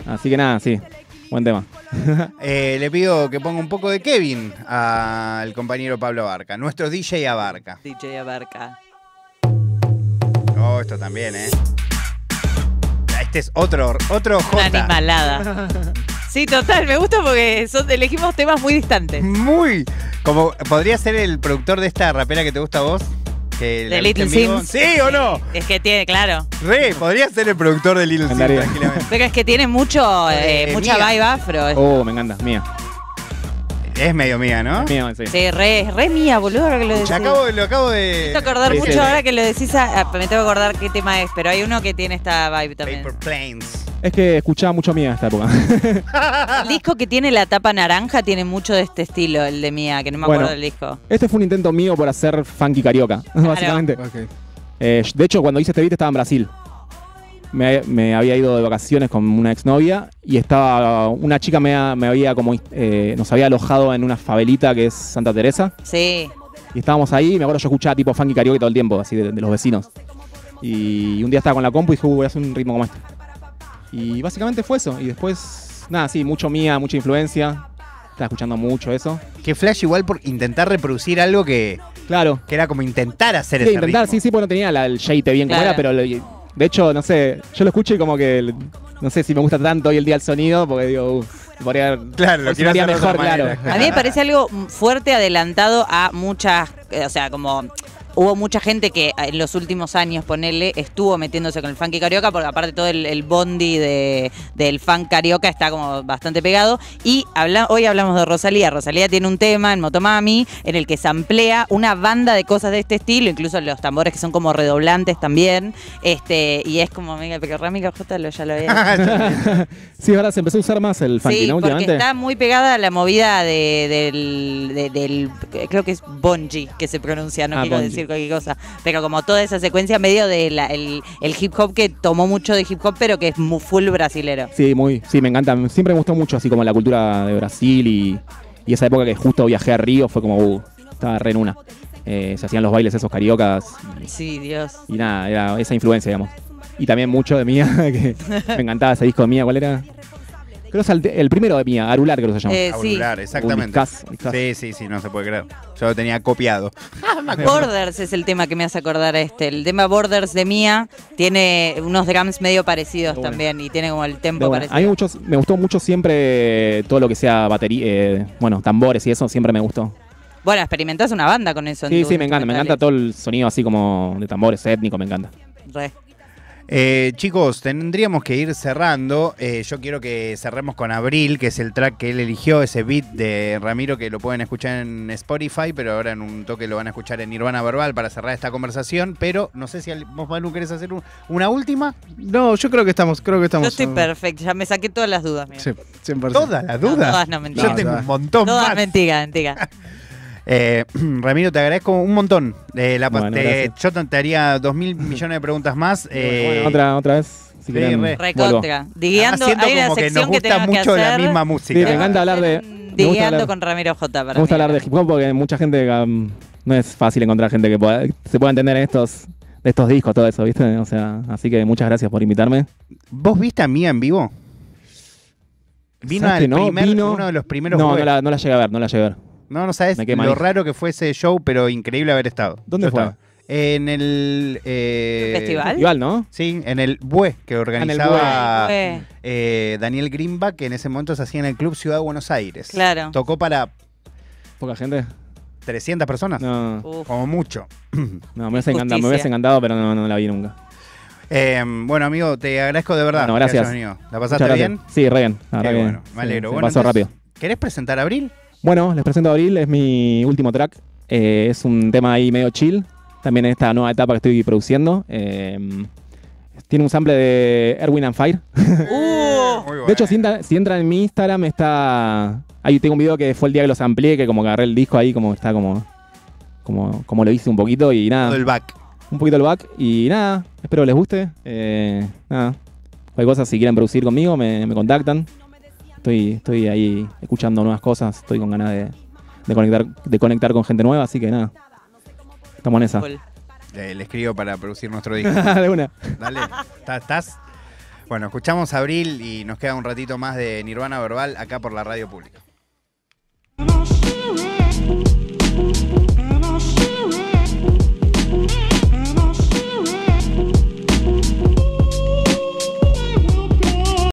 Así que nada, sí, buen tema. (laughs) Eh, le pido que ponga un poco de Kevin al compañero Pablo Abarca, nuestro DJ Abarca. DJ Abarca. Oh, esto también, ¿eh? Este es otro, otro Una J. animalada. (laughs) Sí, total, me gusta porque son- elegimos temas muy distantes. Muy. Como podría ser el productor de esta rapera que te gusta a vos. Que De Little. Sims. ¿Sí o no? Es que tiene, claro. Re, podría ser el productor de Little Sims tranquilamente. Pero es que tiene mucho, eh, Eh, mucha mía. vibe afro. Oh, me encanta, mía. Es medio mía, ¿no? Mía, sí. Sí, re, re mía, boludo, ahora que lo decís. Acabo, lo acabo Me de. tengo que acordar Sí, mucho sí. ahora que lo decís. a- a- me tengo que acordar qué tema es, pero hay uno que tiene esta vibe también. Paper Planes. Es que escuchaba mucho mía esta época. El disco que tiene la tapa naranja tiene mucho de este estilo, el de Mía, que no me Bueno. acuerdo del disco. Este fue un intento mío por hacer funky carioca, (laughs) básicamente. Eh, de hecho, cuando hice este beat estaba en Brasil. Me, me había ido de vacaciones con una exnovia y estaba una chica me, ha- me había como eh, nos había alojado en una favelita que es Santa Teresa Sí. y estábamos ahí. y Me acuerdo yo escuchaba tipo funky karaoke todo el tiempo, así de, de los vecinos. Y un día estaba con la compu y dije, "Uh, voy a hacer un ritmo como este. Y básicamente fue eso. Y después, nada, sí, mucho mía, mucha influencia. Estaba escuchando mucho eso. Que Flash igual por intentar reproducir algo que, Claro. que era como intentar hacer Sí, ese intentar, ritmo. sí, sí, porque no tenía la- el shade bien como Claro. era, pero lo- de hecho, no sé, yo lo escucho y como que no sé si me gusta tanto hoy el día el sonido, porque digo, uff, podría Claro, lo mejor, claro. A mí me parece algo fuerte adelantado a muchas, eh, o sea, como hubo mucha gente que eh, en los últimos años, ponele, estuvo metiéndose con el funky carioca, porque aparte todo el, el bondi de, del funk carioca está como bastante pegado. Y habla, hoy hablamos de Rosalía. Rosalía tiene un tema en Motomami en el que se amplía una banda de cosas de este estilo, incluso los tambores que son como redoblantes también. Este, y es como, mira, porque Ramiro J lo, ya lo había (laughs) sí, verdad, se empezó a usar más el funky, sí, ¿no? porque Últimamente. está muy pegada a la movida de- del, de- del, creo que es Bonji que se pronuncia, no Ah, quiero Bonji. decir cualquier cosa, pero como toda esa secuencia medio del el, el hip hop que tomó mucho de hip hop, pero que es muy full brasilero. Sí, muy, sí, me encanta. Siempre me gustó mucho así como la cultura de Brasil y, y esa época que justo viajé a Río fue como, uh, estaba re en una. Eh, se hacían los bailes esos cariocas Sí, Dios. y nada, era esa influencia, digamos. Y también mucho de Mía, (laughs) que me encantaba ese disco de Mía, ¿cuál era? Creo que es el, el primero de Mía, Arular creo que se llama. Eh, sí. Auricular, exactamente. Sí, sí, sí, no se puede creer. Yo lo tenía copiado. Borders es el tema que me hace acordar a este. El tema Borders de Mía tiene unos drums medio parecidos bueno. también y tiene como el tempo buena. parecido. A mí muchos, me gustó mucho siempre todo lo que sea batería, eh, bueno, tambores y eso, siempre me gustó. Bueno, experimentás una banda con eso. Sí, sí, me encanta, me encanta todo el sonido así como de tambores étnico, me encanta. Re. Eh, chicos, tendríamos que ir cerrando. Eh, yo quiero que cerremos con Abril, que es el track que él eligió, ese beat de Ramiro que lo pueden escuchar en Spotify, pero ahora en un toque lo van a escuchar en Nirvana Verbal para cerrar esta conversación. Pero no sé si al- vos, Manu, querés hacer un- una última. No, yo creo que estamos, creo que estamos. Yo estoy perfecto, ya me saqué todas las dudas. mira. Sí, 100%. Todas las No, dudas. todas no, mentira. yo No, tengo un montón Todas más. mentira, mentira. (laughs) Eh, (clears throat) Ramiro, te agradezco un montón. Eh, la, Bueno, te- gracias. yo te te haría dos mil millones de preguntas más. eh, Bueno, otra, otra vez. Si sí. Recontra. Digueando, siento hay una como que nos que, gusta que mucho la misma música. Sí, me encanta hablar de- Digueando con Ramiro J. Para Me gusta mí. hablar de hip hop porque mucha gente um, no es fácil encontrar gente que pueda, se pueda entender en estos, de estos discos, todo eso, ¿viste? O sea, así que muchas gracias por invitarme. ¿Vos viste a Mía en vivo? Vino ¿Sabes al no? primer, Vino- uno de los primeros No, no la, no la llegué a ver, no la llegué a ver. No, no sabes lo manija. raro que fue ese show, pero increíble haber estado. ¿Dónde Yo fue? estaba. En el... eh, ¿Festival? Igual, ¿no? Sí, en el BUE, que Ah, organizaba Fue- eh, Daniel Greenback, que en ese momento se hacía en el Club Ciudad de Buenos Aires. Claro. Tocó para Poca gente. 300 personas, No, Uf. como mucho. (clears throat) no, me hubiese encantado, me hubiese encantado, pero no, no la vi nunca. Eh, bueno, amigo, te agradezco de verdad. Bueno, que gracias. hayas venido. ¿La pasaste bien? Sí, re bien. Qué verdad que bueno, me sí, alegro. se Bueno, pasó entonces, rápido. ¿Querés presentar a Abril? Bueno, les presento Abril, es mi último track. Eh, es un tema ahí medio chill. También en esta nueva etapa que estoy produciendo. Eh, tiene un sample de Erwin and Fire. (laughs) Uh, Muy De hecho, si, entra- si entran en mi Instagram, está. Ahí tengo un video que fue el día que los amplié, que como que agarré el disco ahí, como está como. Como, como lo hice un poquito y nada. Todo el back. Un poquito el back y nada. Espero les guste. Eh, nada. Cualquier cosa, si quieren producir conmigo, me, me contactan. Estoy, estoy ahí escuchando nuevas cosas. Estoy con ganas de, de conectar, de conectar con gente nueva, así que nada. Estamos en esa. Eh, le escribo para producir nuestro disco. (laughs) de una. Dale, ¿Estás-. Bueno, escuchamos a Abril y nos queda un ratito más de Nirvana Verbal acá por la radio pública. No